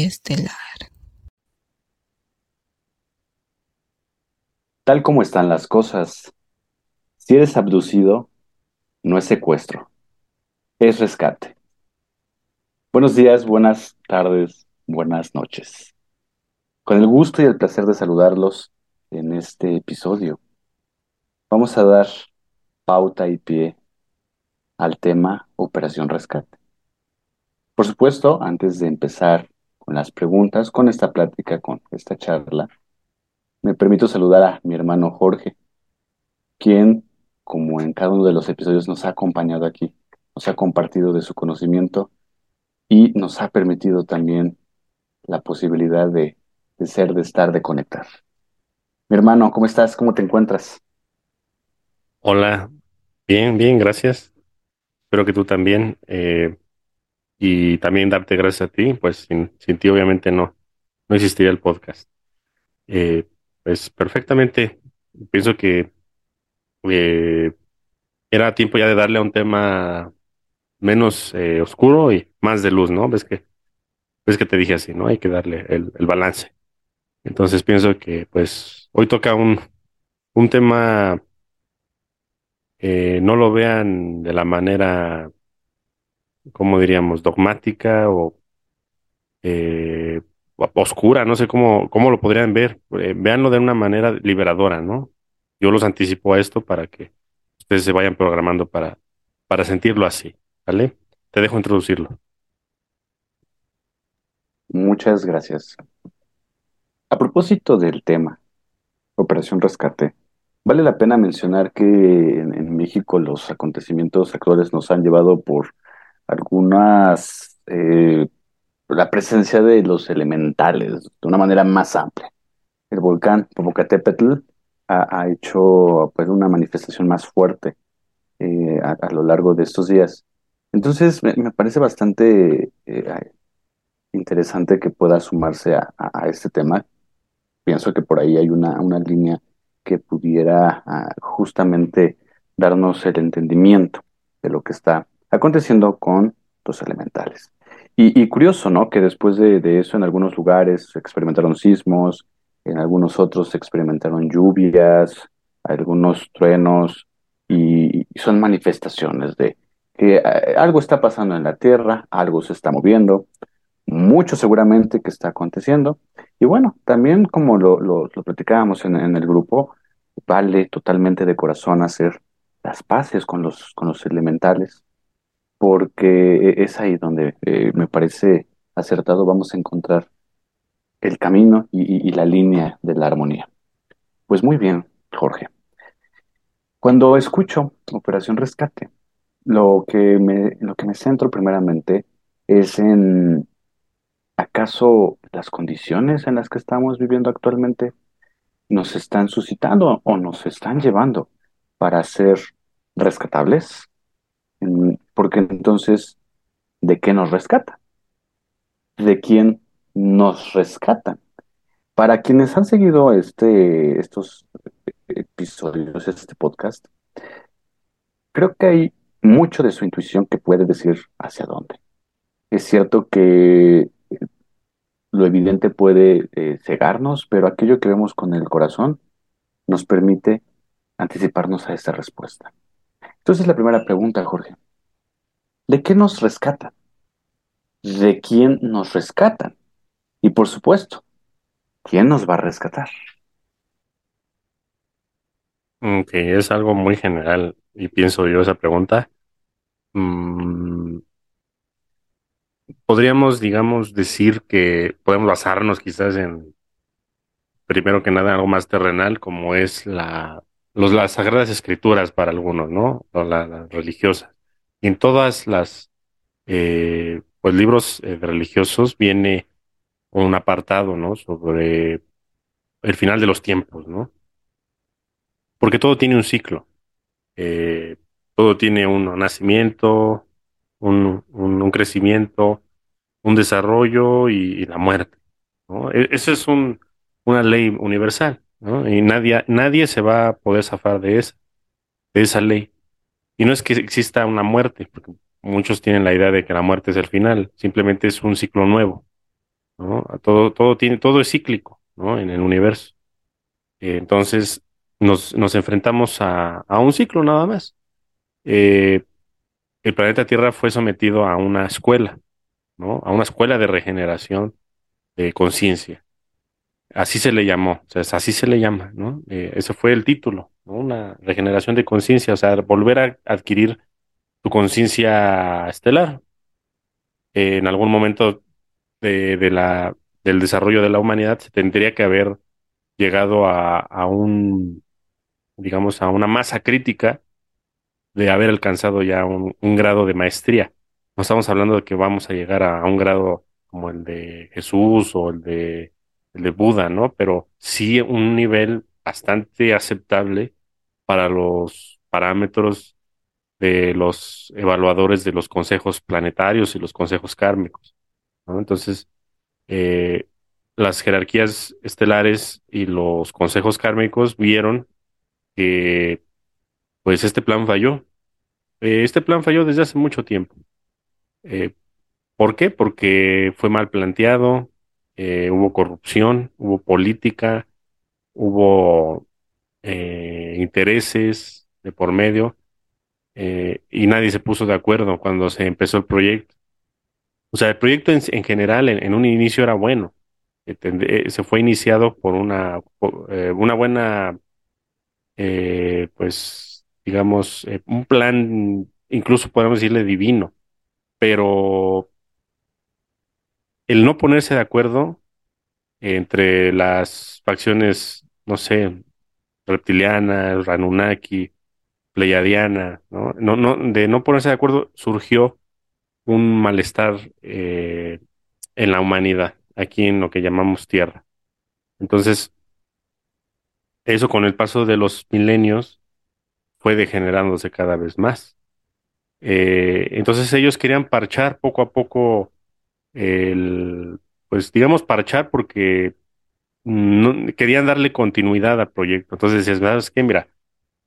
Estelar. Tal como están las cosas, si eres abducido, no es secuestro, es rescate. Buenos días, buenas tardes, buenas noches. Con el gusto y el placer de saludarlos en este episodio, vamos a dar pauta y pie al tema Operación Rescate. Por supuesto, antes de empezar las preguntas, con esta plática, con esta charla, me permito saludar a mi hermano Jorge, quien, como en cada uno de los episodios, nos ha acompañado aquí, nos ha compartido de su conocimiento y nos ha permitido también la posibilidad de, de ser, de estar, de conectar. Mi hermano, ¿cómo estás? ¿Cómo te encuentras? Hola, bien, bien, gracias. Espero que tú también. Eh, y también darte gracias a ti, pues sin, ti obviamente no, no existiría el podcast. Eh, pues perfectamente, pienso que eh, era tiempo ya de darle a un tema menos eh, oscuro y más de luz, ¿no? Ves que, ves que te dije así, ¿no? Hay que darle el, el balance. Entonces pienso que pues hoy toca un, un tema, no lo vean de la manera ¿cómo diríamos? Dogmática o eh, oscura, no sé cómo, cómo lo podrían ver. Eh, véanlo de una manera liberadora, ¿no? Yo los anticipo a esto para que ustedes se vayan programando para, para sentirlo así, ¿vale? Te dejo introducirlo. Muchas gracias. A propósito del tema, Operación Rescate, vale la pena mencionar que en México los acontecimientos actuales nos han llevado por algunas, eh, la presencia de los elementales de una manera más amplia. El volcán Popocatépetl ha, hecho pues una manifestación más fuerte eh, a, lo largo de estos días. Entonces me, parece bastante eh, interesante que pueda sumarse a, este tema. Pienso que por ahí hay una, una línea que pudiera ah, justamente darnos el entendimiento de lo que está aconteciendo con los elementales. Y, curioso, ¿no? Que después de, eso en algunos lugares se experimentaron sismos, en algunos otros se experimentaron lluvias, algunos truenos, y, son manifestaciones de que eh, algo está pasando en la Tierra, algo se está moviendo, mucho seguramente que está aconteciendo. Y bueno, también como lo, lo, platicábamos en, en, el grupo, vale totalmente de corazón hacer las paces con los, con los elementales, porque e, es ahí donde eh, me parece acertado vamos a encontrar el camino y, la línea de la armonía. Pues muy bien, Jorge. Cuando escucho Operación Rescate, lo que me, lo que me centro primeramente es en acaso las condiciones en las que estamos viviendo actualmente nos están suscitando o nos están llevando para ser rescatables, porque entonces, ¿de qué nos rescata? ¿De quién nos rescatan? Para quienes han seguido este, estos episodios, este podcast, creo que hay mucho de su intuición que puede decir hacia dónde. Es cierto que lo evidente puede eh, cegarnos, pero aquello que vemos con el corazón nos permite anticiparnos a esta respuesta. Entonces la primera pregunta, Jorge. ¿De qué nos rescatan? ¿De quién nos rescatan? Y por supuesto, ¿quién nos va a rescatar? Que es algo muy general y pienso yo esa pregunta. Mm, podríamos, digamos, decir que podemos basarnos quizás en, primero que nada, algo más terrenal, como es la, los, las sagradas escrituras para algunos, ¿no? O las religiosas. En todas las eh, pues libros eh, religiosos viene un apartado, ¿no? Sobre el final de los tiempos, ¿no? Porque todo tiene un ciclo. Eh, todo tiene un nacimiento, un, un, crecimiento, un desarrollo y, la muerte. E, esa es un, una ley universal, ¿no? Y nadie, nadie se va a poder zafar de esa, de esa ley. Y no es que exista una muerte, porque muchos tienen la idea de que la muerte es el final, simplemente es un ciclo nuevo, ¿no? Todo, todo tiene, todo es cíclico, ¿no? En el universo. Entonces, nos, nos enfrentamos a, a, un ciclo nada más. Eh, el planeta Tierra fue sometido a una escuela, ¿no? A una escuela de regeneración de conciencia. Así se le llamó, o sea, así se le llama, ¿no? Eh, ese fue el título, Una regeneración de conciencia, o sea, volver a adquirir tu conciencia estelar. En algún momento de, de, la, del desarrollo de la humanidad se tendría que haber llegado a, a un, digamos, a una masa crítica de haber alcanzado ya un, un, grado de maestría. No estamos hablando de que vamos a llegar a, a un grado como el de Jesús o el de, el de Buda, ¿no? Pero sí un nivel bastante aceptable para los parámetros de los evaluadores de los consejos planetarios y los consejos kármicos. Entonces, eh, las jerarquías estelares y los consejos kármicos vieron que pues este plan falló. Eh, este plan falló desde hace mucho tiempo. Eh, ¿Por qué? Porque fue mal planteado, hubo corrupción, hubo política, hubo eh, intereses de por medio eh, y nadie se puso de acuerdo cuando se empezó el proyecto. O sea, el proyecto en, en general en, un inicio era bueno. Se fue iniciado por una, por, una buena, pues, digamos, un plan, incluso podemos decirle divino, pero el no ponerse de acuerdo entre las facciones, no sé, reptiliana, Ranunaki, Pleiadiana, ¿no? No, no, de no ponerse de acuerdo surgió un malestar eh, en la humanidad, aquí en lo que llamamos Tierra. Entonces, eso con el paso de los milenios fue degenerándose cada vez más. Eh, entonces ellos querían parchar poco a poco el, pues digamos, parchar porque no, querían darle continuidad al proyecto. Entonces decías, ¿sabes qué? Mira,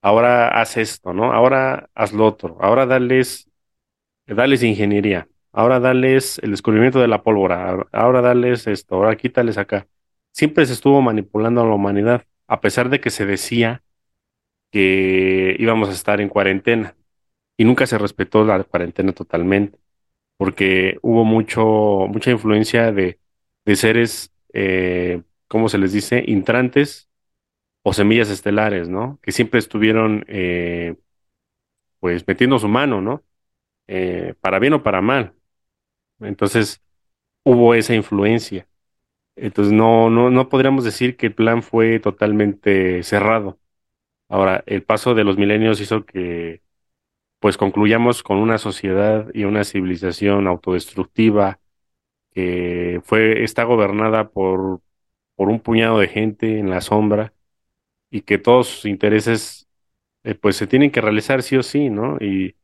ahora haz esto, ¿no? Ahora haz lo otro, ahora dales, dales ingeniería, ahora dales el descubrimiento de la pólvora, ahora dales esto, ahora quítales acá. Siempre se estuvo manipulando a la humanidad, a pesar de que se decía que íbamos a estar en cuarentena y nunca se respetó la cuarentena totalmente porque hubo mucho, mucha influencia de, de seres, eh, ¿cómo se les dice? Intrantes o semillas estelares, ¿no? Que siempre estuvieron, eh, pues, metiendo su mano, ¿no? Eh, para bien o para mal. Entonces, hubo esa influencia. Entonces, no, no, no podríamos decir que el plan fue totalmente cerrado. Ahora, el paso de los milenios hizo que pues concluyamos con una sociedad y una civilización autodestructiva que fue, está gobernada por, por un puñado de gente en la sombra y que todos sus intereses eh, pues se tienen que realizar sí o sí, ¿no? Y,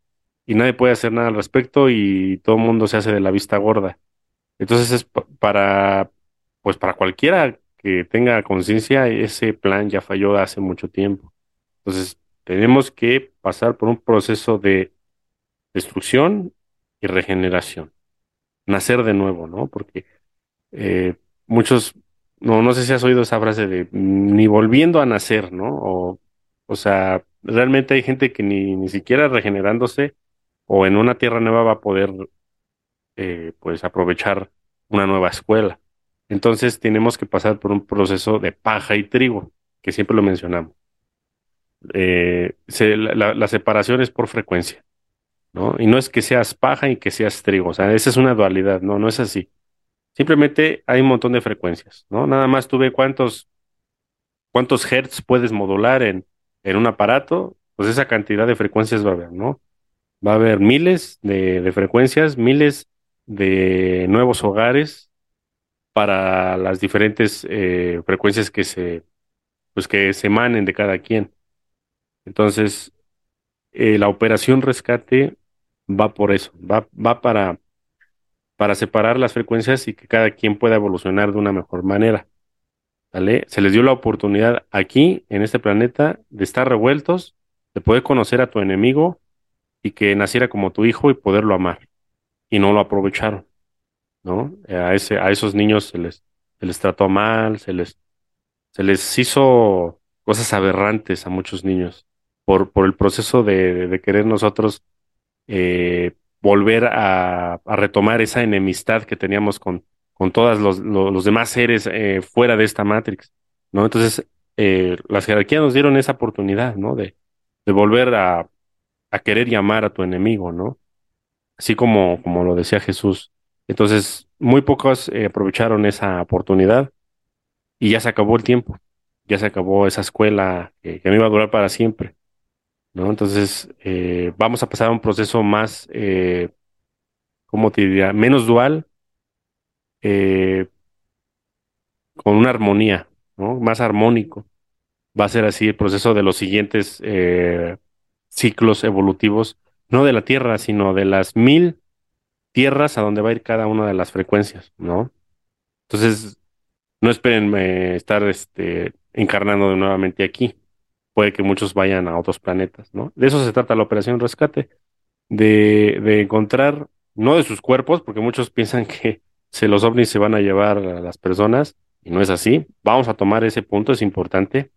y nadie puede hacer nada al respecto y todo el mundo se hace de la vista gorda. Entonces es para, pues para cualquiera que tenga conciencia, ese plan ya falló hace mucho tiempo. Entonces, tenemos que pasar por un proceso de destrucción y regeneración. Nacer de nuevo, ¿no? Porque eh, muchos, no, no sé si has oído esa frase de ni volviendo a nacer, ¿no? O, o sea, realmente hay gente que ni, ni siquiera regenerándose o en una tierra nueva va a poder, eh, pues, aprovechar una nueva escuela. Entonces tenemos que pasar por un proceso de paja y trigo, que siempre lo mencionamos eh, la, la, separación es por frecuencia, ¿no? Y no es que seas paja y que seas trigo, o sea, esa es una dualidad, no, no es así. Simplemente hay un montón de frecuencias, ¿no? Nada más tú cuántos, cuántos hertz puedes modular en, en un aparato, pues esa cantidad de frecuencias va a haber, ¿no? Va a haber miles de, de frecuencias, miles de nuevos hogares para las diferentes eh, frecuencias que se, pues que se emanen de cada quien. Entonces, eh, la operación rescate va por eso, va, va para, para separar las frecuencias y que cada quien pueda evolucionar de una mejor manera. ¿Vale? Se les dio la oportunidad aquí, en este planeta, de estar revueltos, de poder conocer a tu enemigo y que naciera como tu hijo y poderlo amar. Y no lo aprovecharon, ¿no? A, ese, a esos niños se les, se les trató mal, se les, se les hizo cosas aberrantes a muchos niños por, por el proceso de, de querer nosotros eh, volver a, retomar esa enemistad que teníamos con, con todos los, los, demás seres eh, fuera de esta Matrix, ¿no? Entonces, eh, las jerarquías nos dieron esa oportunidad, ¿no? De, de volver a, a querer y amar a tu enemigo, ¿no? Así como, como lo decía Jesús. Entonces, muy pocos eh, aprovecharon esa oportunidad y ya se acabó el tiempo, ya se acabó esa escuela que, que no iba a durar para siempre, ¿no? Entonces, eh, vamos a pasar a un proceso más, eh, ¿cómo te diría? Menos dual, eh, con una armonía, ¿no? Más armónico. Va a ser así el proceso de los siguientes eh, ciclos evolutivos, no de la Tierra, sino de las mil tierras a donde va a ir cada una de las frecuencias, ¿no? Entonces, no esperen eh, estar este, encarnando nuevamente aquí. Puede que muchos vayan a otros planetas, ¿no? De eso se trata la operación rescate, de, de encontrar, no de sus cuerpos, porque muchos piensan que se los ovnis se van a llevar a las personas, y no es así. Vamos a tomar ese punto, es importante.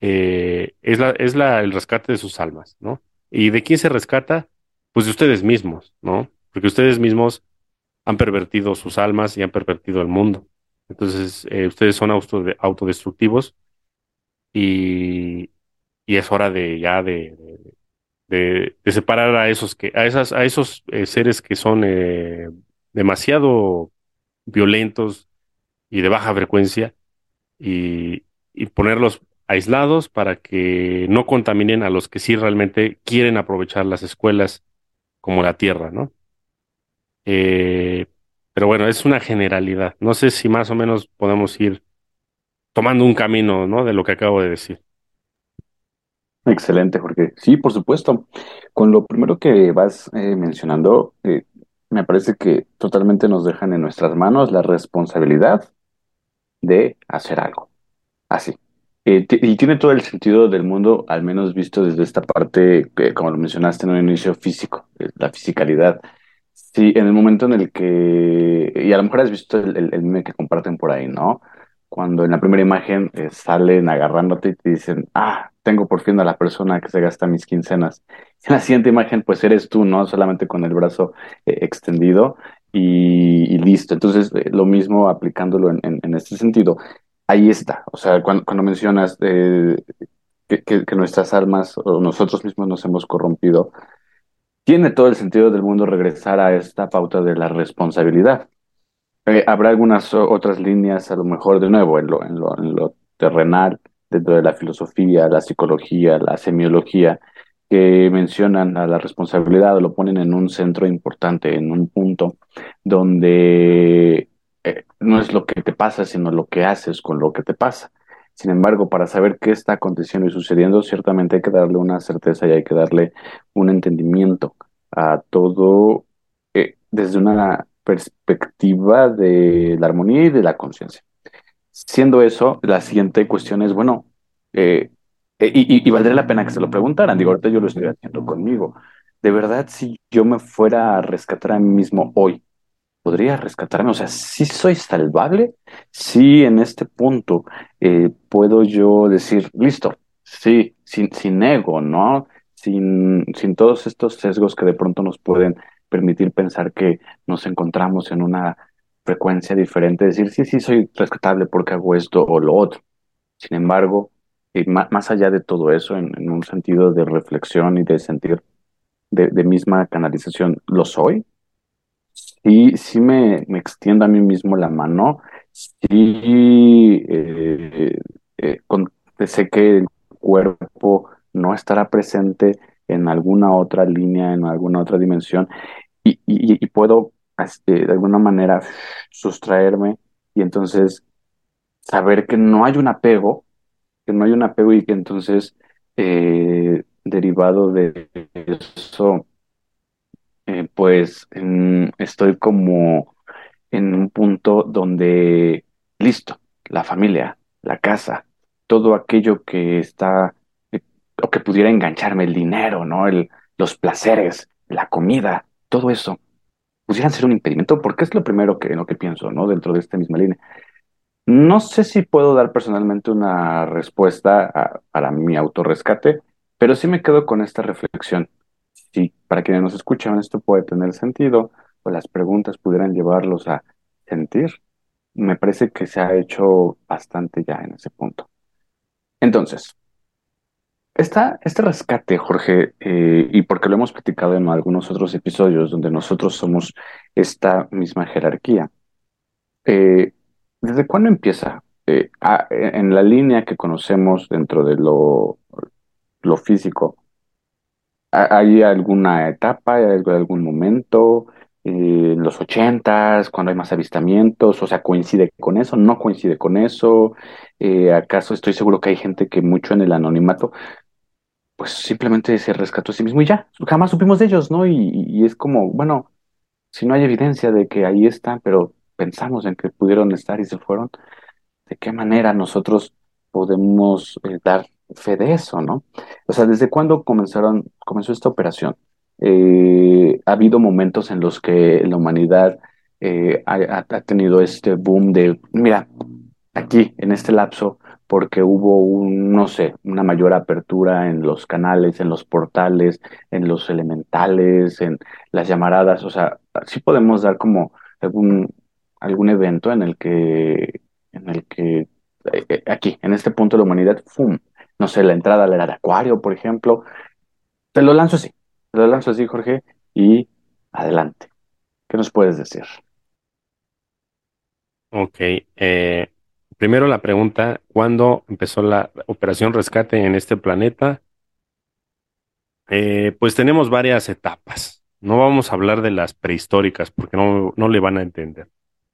Eh, es la, es la, el rescate de sus almas, ¿no? ¿Y de quién se rescata? Pues de ustedes mismos, ¿no? Porque ustedes mismos han pervertido sus almas y han pervertido el mundo. Entonces, eh, ustedes son autodestructivos y, y, es hora de ya de, de, separar a esos que, a esas, a esos eh, seres que son eh, demasiado violentos y de baja frecuencia y, y ponerlos aislados para que no contaminen a los que sí realmente quieren aprovechar las escuelas como la tierra, ¿no? Eh, pero bueno, es una generalidad. No sé si más o menos podemos ir tomando un camino, ¿no? De lo que acabo de decir. Excelente, Jorge. Sí, por supuesto. Con lo primero que vas eh, mencionando, eh, me parece que totalmente nos dejan en nuestras manos la responsabilidad de hacer algo. Así. Eh, y tiene todo el sentido del mundo, al menos visto desde esta parte, que, como lo mencionaste en un inicio físico, la fisicalidad. Sí, en el momento en el que, y a lo mejor has visto el, el meme que comparten por ahí, ¿no? Cuando en la primera imagen eh, salen agarrándote y te dicen, ah, tengo por fin a la persona que se gasta mis quincenas. En la siguiente imagen, pues eres tú, ¿no? Solamente con el brazo eh, extendido y, listo. Entonces, eh, lo mismo aplicándolo en, este sentido. Ahí está. O sea, cuando, mencionas que nuestras almas o nosotros mismos nos hemos corrompido, tiene todo el sentido del mundo regresar a esta pauta de la responsabilidad. Eh, habrá algunas otras líneas, a lo mejor de nuevo, en lo, en lo, en lo terrenal, dentro de la filosofía, la psicología, la semiología, que mencionan a la responsabilidad lo ponen en un centro importante, en un punto donde eh, no es lo que te pasa, sino lo que haces con lo que te pasa. Sin embargo, para saber qué está aconteciendo y sucediendo, ciertamente hay que darle una certeza y hay que darle un entendimiento a todo eh, desde una perspectiva de la armonía y de la conciencia. Siendo eso, la siguiente cuestión es, bueno, eh, y, y, valdría la pena que se lo preguntaran, digo, ahorita yo lo estoy haciendo conmigo. De verdad, si yo me fuera a rescatar a mí mismo hoy, podría rescatarme? O sea, si soy salvable, si en este punto eh, puedo yo decir, listo, sí, sin, sin ego, ¿no? Sin, sin todos estos sesgos que de pronto nos pueden permitir pensar que nos encontramos en una frecuencia diferente, decir, sí, sí, soy rescatable porque hago esto o lo otro. Sin embargo, eh, más, allá de todo eso, en, un sentido de reflexión y de sentir de, de misma canalización, ¿lo soy? sí, sí me, extiendo a mí mismo la mano, sí eh, eh, con, sé que el cuerpo no estará presente en alguna otra línea, en alguna otra dimensión, y, puedo este, de alguna manera sustraerme y entonces saber que no hay un apego, que no hay un apego y que entonces eh, derivado de eso eh, pues estoy como en un punto donde, listo, la familia, la casa, todo aquello que está, eh, o que pudiera engancharme, el dinero, ¿no? El, los placeres, la comida, todo eso, pudieran ser un impedimento, porque es lo primero que, lo que pienso, ¿no? Dentro de esta misma línea. No sé si puedo dar personalmente una respuesta a- para mi autorrescate, pero sí me quedo con esta reflexión. Si para quienes nos escuchan esto puede tener sentido, o las preguntas pudieran llevarlos a sentir, me parece que se ha hecho bastante ya en ese punto. Entonces, esta, este rescate, Jorge, eh, y porque lo hemos platicado en algunos otros episodios donde nosotros somos esta misma jerarquía, eh, ¿desde cuándo empieza? Eh, en la línea que conocemos dentro de lo, lo físico, ¿ha- ¿hay alguna etapa, algún momento? eh, en los ochentas, cuando hay más avistamientos, o sea, coincide con eso, no coincide con eso, Eh, ¿acaso estoy seguro que hay gente que mucho en el anonimato pues simplemente se rescató a sí mismo y ya, jamás supimos de ellos, ¿no? Y, y es como, bueno, si no hay evidencia de que ahí están, pero pensamos en que pudieron estar y se fueron, ¿de qué manera nosotros podemos eh, dar fe de eso, ¿no? O sea, ¿desde cuándo comenzaron, comenzó esta operación? Eh, ha habido momentos en los que la humanidad eh, ha, ha- ha tenido este boom de, mira, aquí, en este lapso, porque hubo un, no sé, una mayor apertura en los canales, en los portales, en los elementales, en las llamaradas. O sea, sí podemos dar como algún, algún evento en el que, en el que eh, eh, aquí, en este punto de la humanidad, ¡fum! No sé, la entrada al acuario, por ejemplo. Te lo lanzo así, te lo lanzo así, Jorge, y adelante. ¿Qué nos puedes decir? Ok. eh, primero la pregunta, ¿cuándo empezó la operación rescate en este planeta? Eh, pues tenemos varias etapas. No vamos a hablar de las prehistóricas porque no, no le van a entender.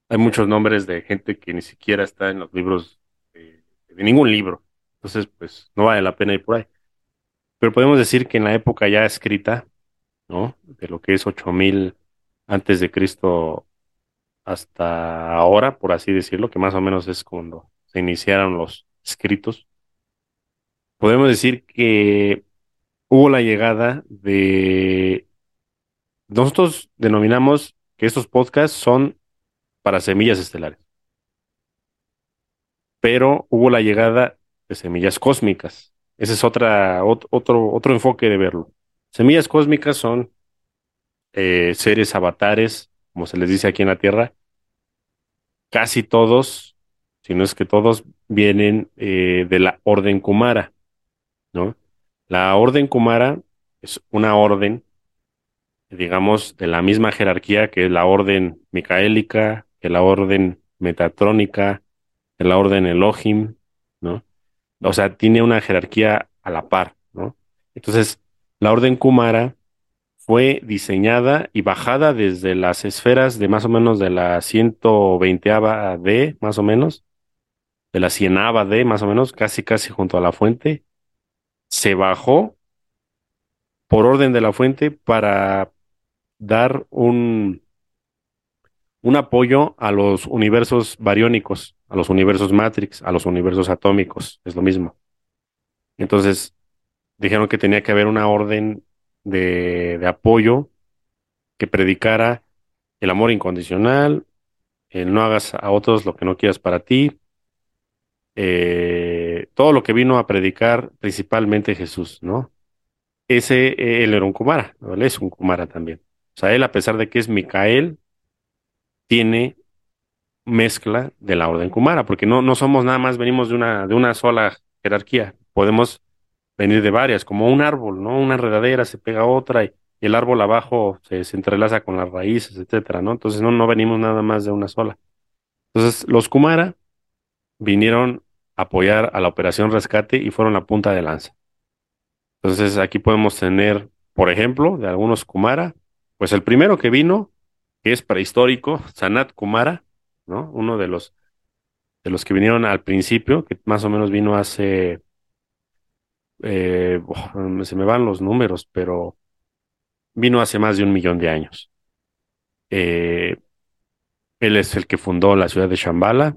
Hay muchos nombres de gente que ni siquiera está en los libros, de, ningún libro. Entonces, pues no vale la pena ir por ahí. Pero podemos decir que en la época ya escrita, ¿no? De lo que es 8000 antes de Cristo hasta ahora, por así decirlo, que más o menos es cuando se iniciaron los escritos, podemos decir que hubo la llegada de... Nosotros denominamos que estos podcasts son para semillas estelares, pero hubo la llegada de semillas cósmicas. Ese es otra, ot- otro, otro enfoque de verlo. Semillas cósmicas son eh, seres avatares, como se les dice aquí en la Tierra, casi todos, si no es que todos, vienen eh, de la Orden Kumara, ¿no? La Orden Kumara es una orden, digamos, de la misma jerarquía que la Orden Micaélica, que la Orden Metatrónica, que la Orden Elohim, ¿no? O sea, tiene una jerarquía a la par, ¿no? Entonces, la Orden Kumara fue diseñada y bajada desde las esferas de más o menos de la 120 D, más o menos, de la 100 D, más o menos, casi casi junto a la fuente, se bajó por orden de la fuente para dar un, un apoyo a los universos bariónicos, a los universos Matrix, a los universos atómicos, es lo mismo. Entonces, dijeron que tenía que haber una orden de, de apoyo que predicara el amor incondicional, el no hagas a otros lo que no quieras para ti, eh, todo lo que vino a predicar principalmente Jesús, ¿no? Ese, eh, él era un Kumara. Él es un Kumara también. O sea, él, a pesar de que es Micael, tiene mezcla de la orden Kumara, porque no, no somos nada más, venimos de una, de una sola jerarquía, podemos venir de varias, como un árbol, ¿no? Una enredadera se pega a otra y, el árbol abajo se, se entrelaza con las raíces, etcétera, ¿no? Entonces no, no venimos nada más de una sola. Entonces, los Kumara vinieron a apoyar a la Operación Rescate y fueron la punta de lanza. Entonces, aquí podemos tener, por ejemplo, de algunos Kumara, pues el primero que vino, que es prehistórico, Sanat Kumara, ¿no? Uno de los, de los que vinieron al principio, que más o menos vino hace, eh, se me van los números, pero vino hace más de un millón de años. Eh, él es el que fundó la ciudad de Shambhala,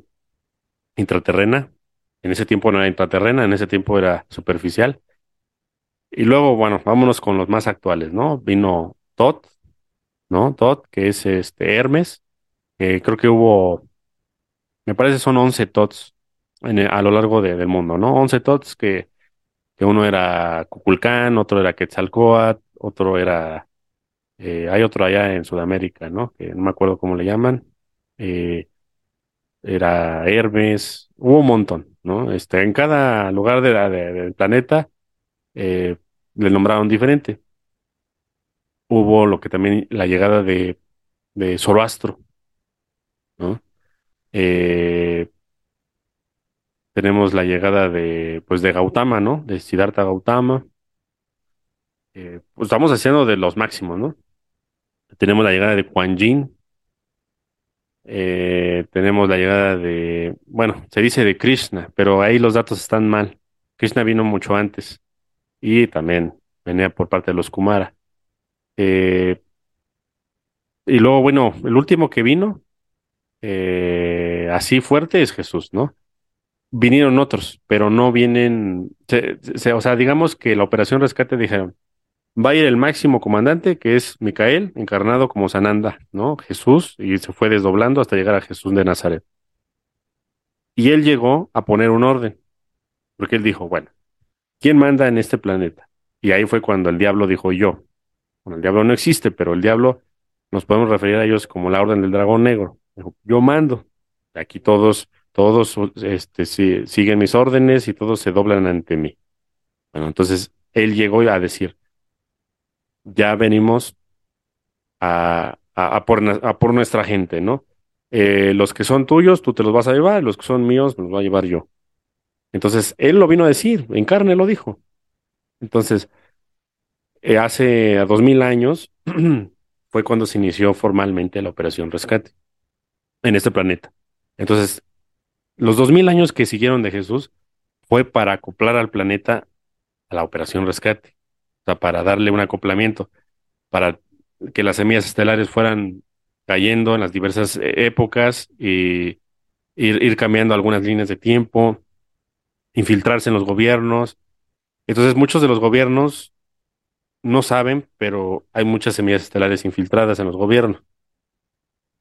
intraterrena. En ese tiempo no era intraterrena, en ese tiempo era superficial. Y luego, bueno, vámonos con los más actuales, ¿no? Vino Tot, ¿no? Tot, que es este Hermes, creo que hubo, me parece son 11 Tots a lo largo de- del mundo, ¿no? 11 Tots que, que uno era Cuculcán, otro era Quetzalcóatl, otro era, eh, hay otro allá en Sudamérica, ¿no? Que no me acuerdo cómo le llaman. Eh, era Hermes, hubo un montón, ¿no? Este, en cada lugar del planeta eh, le nombraron diferente. Hubo lo que también la llegada de, de Zoroastro, ¿no? Eh, tenemos la llegada de, pues, de Gautama, ¿no? De Siddhartha Gautama. Eh, pues estamos haciendo de los máximos, ¿no? Tenemos la llegada de Quan Yin. eh, tenemos la llegada de, bueno, se dice de Krishna, pero ahí los datos están mal. Krishna vino mucho antes y también venía por parte de los Kumara. Eh, y luego, bueno, el último que vino, así fuerte, es Jesús, ¿no? Vinieron otros, pero no vienen, se- o sea, digamos que la Operación Rescate dijeron, va a ir el máximo comandante, que es Micael, encarnado como Sananda, ¿no? Jesús, y se fue desdoblando hasta llegar a Jesús de Nazaret. Y él llegó a poner un orden, porque él dijo, bueno, ¿quién manda en este planeta? Y ahí fue cuando el diablo dijo yo. Bueno, el diablo no existe, pero el diablo nos podemos referir a ellos como la orden del dragón negro. Yo mando. Aquí todos, todos este, si- siguen mis órdenes y todos se doblan ante mí. Bueno, entonces él llegó a decir, ya venimos a, a, por, a por nuestra gente, ¿no? Eh, los que son tuyos, tú te los vas a llevar, los que son míos, me los voy a llevar yo. Entonces, él lo vino a decir, en carne lo dijo. Entonces, eh, hace dos mil años fue cuando se inició formalmente la Operación Rescate en este planeta. Entonces, los dos mil años que siguieron de Jesús fue para acoplar al planeta a la Operación Rescate, o sea, para darle un acoplamiento, para que las semillas estelares fueran cayendo en las diversas eh, épocas y ir, cambiando algunas líneas de tiempo, infiltrarse en los gobiernos. Entonces, muchos de los gobiernos no saben, pero hay muchas semillas estelares infiltradas en los gobiernos.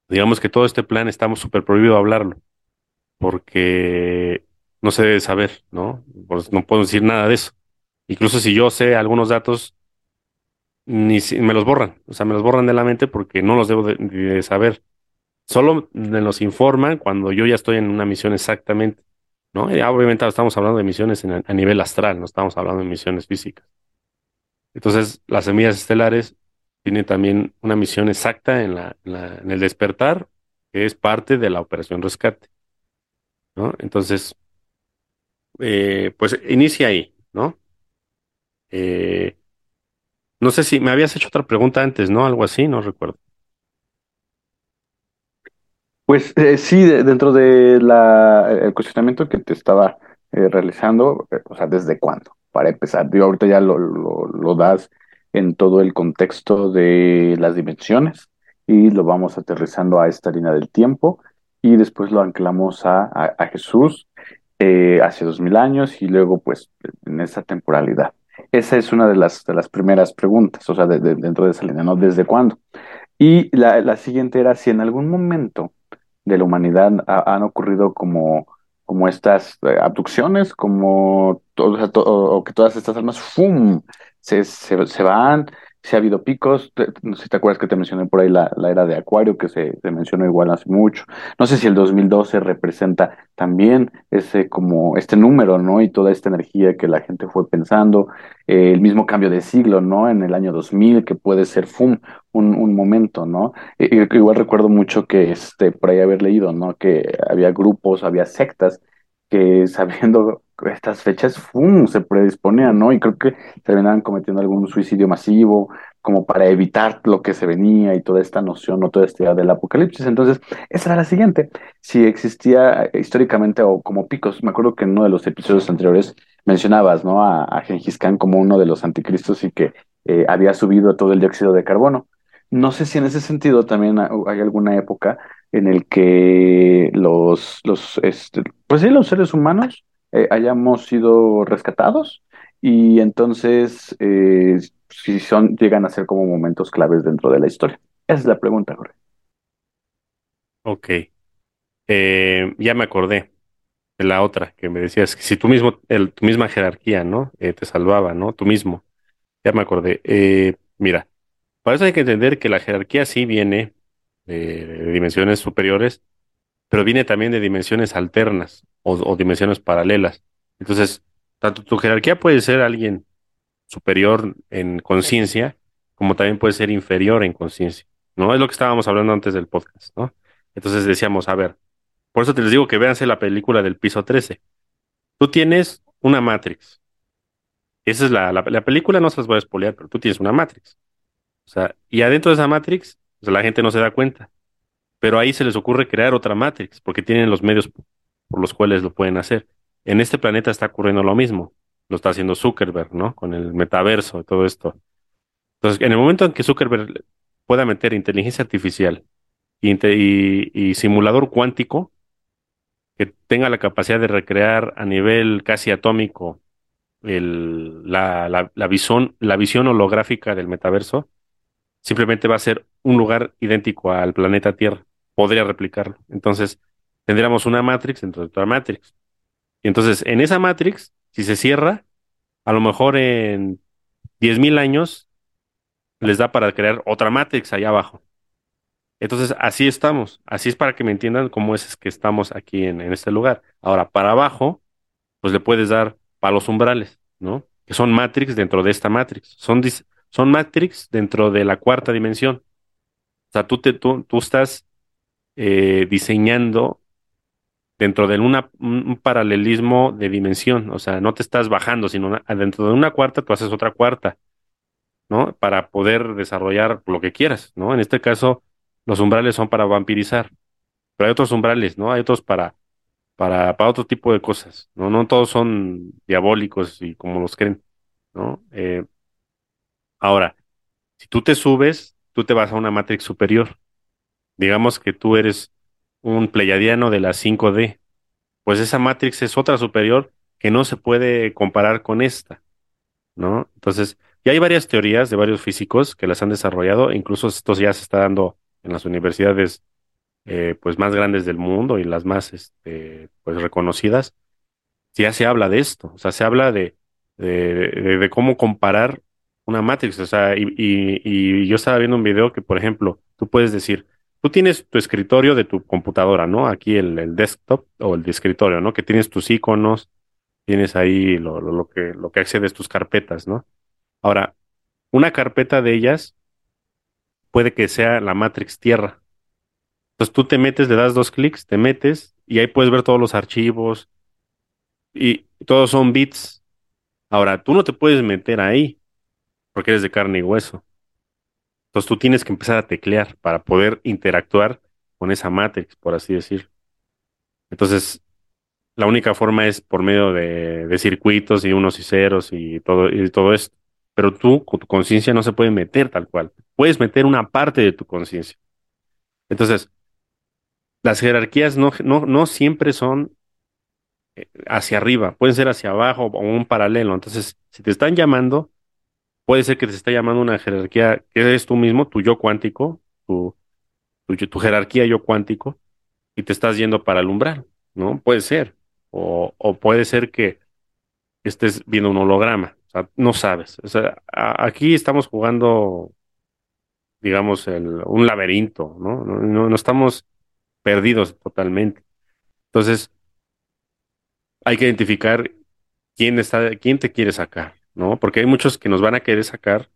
Digamos que todo este plan estamos súper prohibido hablarlo, porque no se debe saber, ¿no? Pues no puedo decir nada de eso. Incluso si yo sé algunos datos, ni si- me los borran, o sea, me los borran de la mente porque no los debo de, de saber. Solo me los informan cuando yo ya estoy en una misión exactamente, ¿no? Y obviamente estamos hablando de misiones a nivel astral, no estamos hablando de misiones físicas. Entonces, las semillas estelares tienen también una misión exacta en la, en la- en el despertar, que es parte de la Operación Rescate, ¿no? Entonces, eh, pues inicia ahí, ¿no? Eh, no sé si me habías hecho otra pregunta antes, ¿no? Algo así, no recuerdo. Pues eh, sí, de- dentro de la, el cuestionamiento que te estaba realizando, o sea, ¿desde cuándo? Para empezar, digo, ahorita ya lo, lo, lo das en todo el contexto de las dimensiones y lo vamos aterrizando a esta línea del tiempo y después lo anclamos a, a, a Jesús eh, hace dos mil años y luego pues en esa temporalidad. Esa es una de las, de las primeras preguntas, o sea, de- de- dentro de esa línea, ¿no? ¿Desde cuándo? Y la, la siguiente era si en algún momento de la humanidad ha- han ocurrido como, como estas eh, abducciones, como o, to- o que todas estas almas ¡fum! Se, se, se van, si ha habido picos, no sé si te acuerdas que te mencioné por ahí la, la era de Acuario, que se, se mencionó igual hace mucho. No sé si el 2012 representa también ese como este número, ¿no? Y toda esta energía que la gente fue pensando, eh, el mismo cambio de siglo, ¿no? En el año 2000, que puede ser. Un, un momento, ¿no? I- Igual recuerdo mucho que este, por ahí haber leído, ¿no? Que había grupos, había sectas que sabiendo estas fechas, ¡fum! se predisponían, ¿no? Y creo que terminaban cometiendo algún suicidio masivo, como para evitar lo que se venía y toda esta noción, ¿no? Toda esta idea del apocalipsis. Entonces, esa era la siguiente. Si existía eh, históricamente o como picos, me acuerdo que en uno de los episodios anteriores mencionabas, ¿no? A, a Gengis Khan como uno de los anticristos y que eh, había subido todo el dióxido de carbono. No sé si en ese sentido también ha- hay alguna época en el que los, los, este, pues sí, los seres humanos eh, hayamos sido rescatados y entonces eh, si son, llegan a ser como momentos claves dentro de la historia. Esa es la pregunta, Jorge. Ok. Eh, ya me acordé de la otra que me decías, que si tú mismo, el, tu misma jerarquía, ¿no? Eh, te salvaba, ¿no? Tú mismo. Ya me acordé. Mira, para eso hay que entender que la jerarquía sí viene de, dimensiones superiores, pero viene también de dimensiones alternas o, dimensiones paralelas. Entonces, tanto tu jerarquía puede ser alguien superior en conciencia, como también puede ser inferior en conciencia, ¿no? Es lo que estábamos hablando antes del podcast, ¿no? Entonces decíamos, a ver, por eso te les digo que véanse la película del piso 13. Tú tienes una Matrix. Esa es la, la, la película, no se las voy a spoilear, pero tú tienes una Matrix. O sea, y adentro de esa Matrix, pues la gente no se da cuenta. Pero ahí se les ocurre crear otra Matrix, porque tienen los medios por los cuales lo pueden hacer. En este planeta está ocurriendo lo mismo. Lo está haciendo Zuckerberg, ¿no? Con el metaverso y todo esto. Entonces, en el momento en que Zuckerberg pueda meter inteligencia artificial y, simulador cuántico, que tenga la capacidad de recrear a nivel casi atómico la, la visión holográfica del metaverso, simplemente va a ser un lugar idéntico al planeta Tierra. Podría replicarlo. Entonces, tendríamos una Matrix dentro de otra Matrix. Y entonces, en esa Matrix, si se cierra, a lo mejor en 10.000 años les da para crear otra Matrix allá abajo. Entonces, así estamos. Así es para que me entiendan cómo es que estamos aquí en, este lugar. Ahora, para abajo, pues le puedes dar para los umbrales, ¿no? Que son Matrix dentro de esta Matrix. Son, son Matrix dentro de la cuarta dimensión. O sea, tú, te, tú, tú estás eh, diseñando dentro de una, un paralelismo de dimensión. O sea, no te estás bajando, sino dentro de una cuarta tú haces otra cuarta, ¿no? Para poder desarrollar lo que quieras, ¿no? En este caso, los umbrales son para vampirizar, pero hay otros umbrales, ¿no? Hay otros para, para, para otro tipo de cosas, ¿no? No todos son diabólicos y como los creen, ¿no? Eh, ahora, si tú te subes, tú te vas a una matrix superior. Digamos que tú eres un pleiadiano de la 5D, pues esa matrix es otra superior que no se puede comparar con esta, ¿no? Entonces, ya hay varias teorías de varios físicos que las han desarrollado, incluso esto ya se está dando en las universidades eh, pues más grandes del mundo y las más este, pues reconocidas, ya se habla de esto, o sea, se habla de, de, de cómo comparar una matrix, o sea, y, y, y, yo estaba viendo un video que, por ejemplo, tú puedes decir, tú tienes tu escritorio de tu computadora, ¿no? Aquí el, el desktop o el escritorio, ¿no? Que tienes tus iconos, tienes ahí lo, lo, lo que, lo que accedes tus carpetas, ¿no? Ahora, una carpeta de ellas puede que sea la Matrix Tierra. Entonces tú te metes, le das dos clics, te metes y ahí puedes ver todos los archivos y todos son bits. Ahora, tú no te puedes meter ahí porque eres de carne y hueso. Entonces tú tienes que empezar a teclear para poder interactuar con esa Matrix, por así decir. Entonces, la única forma es por medio de, de circuitos y unos y ceros y todo, y todo esto pero tú con tu conciencia no se puede meter tal cual. Puedes meter una parte de tu conciencia. Entonces, las jerarquías no, no, no siempre son eh, hacia arriba, pueden ser hacia abajo o un paralelo. Entonces, si te están llamando, puede ser que te esté llamando una jerarquía que eres tú mismo, tu yo cuántico, tu, tu, jerarquía yo cuántico, y te estás yendo para el umbral, ¿no? Puede ser. O, o puede ser que estés viendo un holograma. O sea, no sabes. O sea, aquí estamos jugando, digamos, un laberinto, ¿no? No, no, no estamos perdidos totalmente. Entonces, hay que identificar quién está, quién te quiere sacar, ¿no? Porque hay muchos que nos van a querer sacar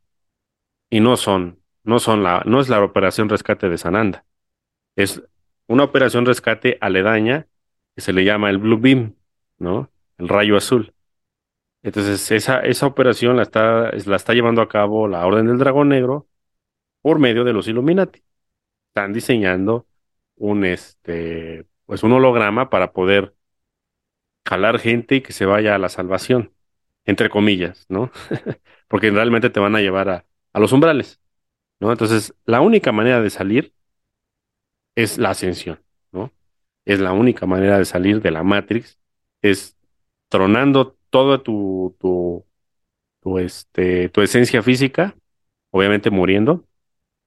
y no son, no son la, no es la operación rescate de Sananda. Es una operación rescate aledaña que se le llama el Blue Beam, ¿no? El rayo azul. Entonces, esa, esa operación la está, la está llevando a cabo la Orden del Dragón Negro por medio de los Illuminati. Están diseñando un, este, pues un holograma para poder jalar gente y que se vaya a la salvación, entre comillas, ¿no? Porque realmente te van a llevar a, a los umbrales, ¿no? Entonces, la única manera de salir es la ascensión, ¿no? Es la única manera de salir de la Matrix, es tronando toda tu, tu, tu, este, tu esencia física, obviamente muriendo,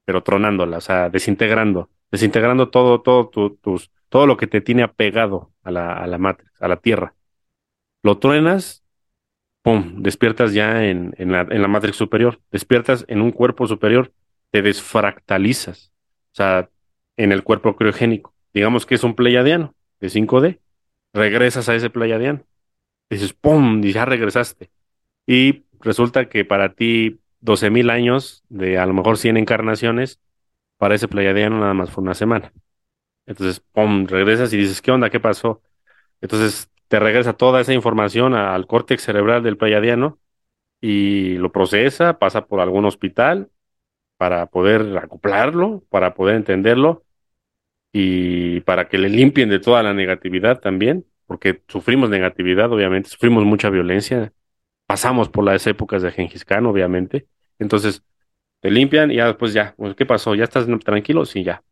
pero tronándola, o sea, desintegrando, desintegrando todo, todo, tus, todo lo que te tiene apegado a la, a la matriz, a la tierra. Lo truenas, pum, despiertas ya en, la, en la matrix superior, despiertas en un cuerpo superior, te desfractalizas, o sea, en el cuerpo criogénico. Digamos que es un pleiadiano de 5D, regresas a ese pleiadiano, dices, pum, y ya regresaste. Y resulta que para ti 12 mil años de a lo mejor 100 encarnaciones, para ese pleiadiano nada más fue una semana. Entonces, pum, regresas y dices, ¿qué onda? ¿Qué pasó? Entonces te regresa toda esa información al córtex cerebral del pleiadiano y lo procesa, pasa por algún hospital para poder acoplarlo, para poder entenderlo y para que le limpien de toda la negatividad también, porque sufrimos negatividad, obviamente, sufrimos mucha violencia, pasamos por las épocas de Gengis Khan, obviamente, entonces te limpian y ya después ya, pues, ¿qué pasó? ¿Ya estás tranquilo? Sí, ya.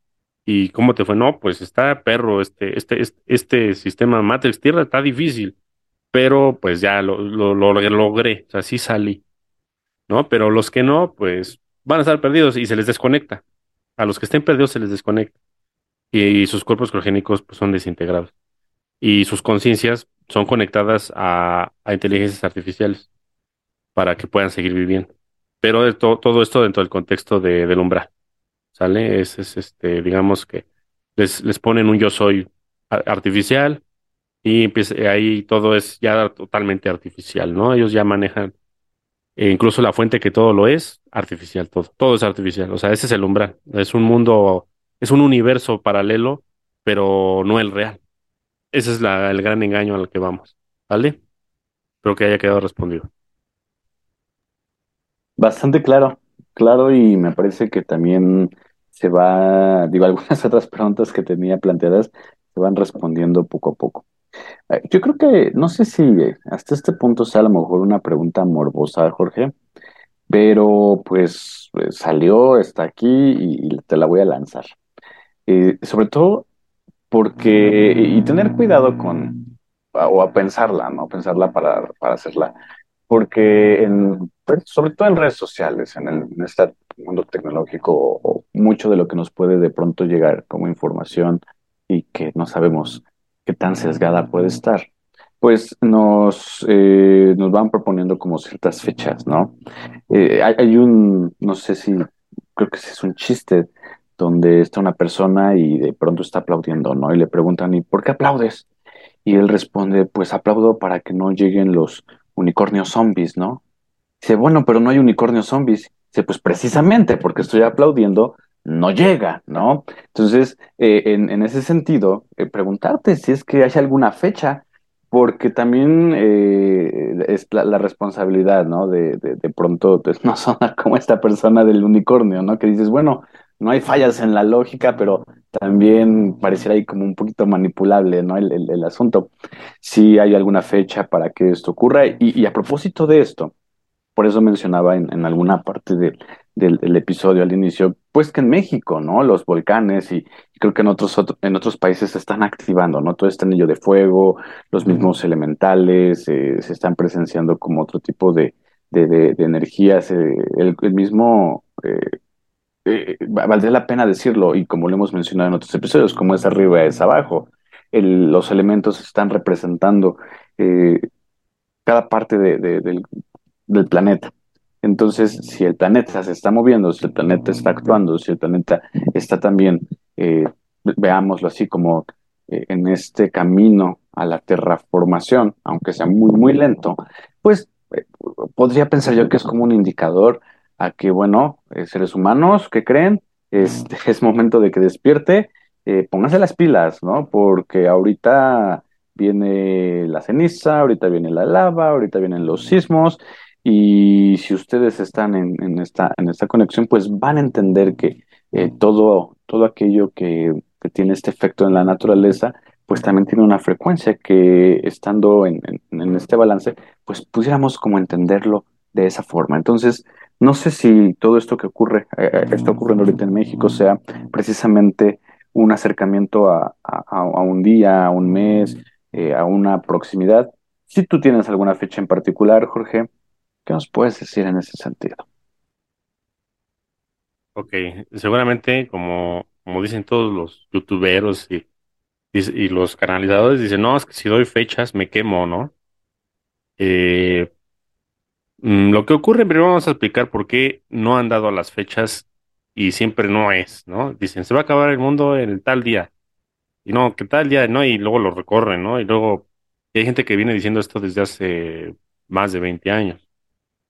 ¿Y cómo te fue? No, pues está perro, este, este, este, este sistema Matrix Tierra está difícil, pero pues ya lo, lo, lo logré, o sea, sí salí, ¿no? Pero los que no, pues van a estar perdidos y se les desconecta. A los que estén perdidos se les desconecta. Y, sus cuerpos criogénicos pues, son desintegrados. Y sus conciencias son conectadas a, a, inteligencias artificiales para que puedan seguir viviendo. Pero to, todo esto dentro del contexto de, del umbral. ¿Sale? Es, es este, digamos que les, les ponen un yo soy artificial y ahí todo es ya totalmente artificial, ¿no? Ellos ya manejan e incluso la fuente que todo lo es, artificial, todo, todo es artificial. O sea, ese es el umbral. Es un mundo, es un universo paralelo, pero no el real. Ese es la, el gran engaño al que vamos. ¿Vale? Espero que haya quedado respondido. Bastante claro, claro, y me parece que también se va, digo, algunas otras preguntas que tenía planteadas se van respondiendo poco a poco. Eh, yo creo que, no sé si hasta este punto sea a lo mejor una pregunta morbosa, Jorge, pero pues, pues salió, está aquí y, te la voy a lanzar. Eh, sobre todo porque, y tener cuidado con, o a pensarla, ¿no? Pensarla para, para hacerla, porque en, pues, sobre todo en redes sociales, en, el, en este mundo tecnológico, mucho de lo que nos puede de pronto llegar como información y que no sabemos qué tan sesgada puede estar, pues nos, eh, nos van proponiendo como ciertas fechas, ¿no? Eh, hay, un, no sé si, creo que es un chiste donde está una persona y de pronto está aplaudiendo, ¿no? Y le preguntan, ¿y por qué aplaudes? Y él responde, pues aplaudo para que no lleguen los unicornios zombies, ¿no? Dice, bueno, pero no hay unicornios zombies. Dice, pues precisamente porque estoy aplaudiendo no llega, ¿no? Entonces, eh, en, ese sentido, eh, preguntarte si es que hay alguna fecha, porque también eh, es la, responsabilidad, ¿no? De, de, pronto pues, no sonar como esta persona del unicornio, ¿no? Que dices, bueno, no hay fallas en la lógica, pero también pareciera ahí como un poquito manipulable, ¿no? El, asunto. Si hay alguna fecha para que esto ocurra. Y a propósito de esto, por eso mencionaba en, en alguna parte de, del, episodio al inicio, pues que en México, ¿no? Los volcanes y, creo que en otros, en otros países se están activando, ¿no? Todo este anillo de fuego, los mismos elementales, eh, se están presenciando como otro tipo de, de, energías, eh, el, mismo... Eh, valdría la pena decirlo, y como lo hemos mencionado en otros episodios, como es arriba es abajo, los elementos están representando cada parte del, del planeta. Entonces, si el planeta se está moviendo, si el planeta está actuando, si el planeta está también, eh, veámoslo así como eh, en este camino a la terraformación, aunque sea muy, muy lento, pues eh, podría pensar yo que es como un indicador a que, bueno, seres humanos que creen, este, es momento de que despierte, pónganse las pilas, ¿no? Porque ahorita viene la ceniza, ahorita viene la lava, ahorita vienen los sismos, y si ustedes están en, esta, conexión, pues van a entender que eh, todo, todo aquello que, tiene este efecto en la naturaleza, pues también tiene una frecuencia que estando en, este balance, pues pudiéramos como entenderlo de esa forma. Entonces, no sé si todo esto que ocurre, eh, eh, está ocurriendo ahorita en México, sea precisamente un acercamiento a, a, un día, a un mes, a una proximidad, Si tú tienes alguna fecha en particular, Jorge, ¿qué nos puedes decir en ese sentido? Ok, seguramente como, como dicen todos los youtuberos y, y, y los canalizadores, dicen, no, es que si doy fechas me quemo, ¿no? Eh, mm, lo que ocurre, primero vamos a explicar por qué no han dado las fechas y siempre no es, ¿no? Dicen, se va a acabar el mundo en tal día. Y no, que tal día, ¿no? Y luego lo recorren, ¿no? Y luego hay gente que viene diciendo esto desde hace más de 20 años.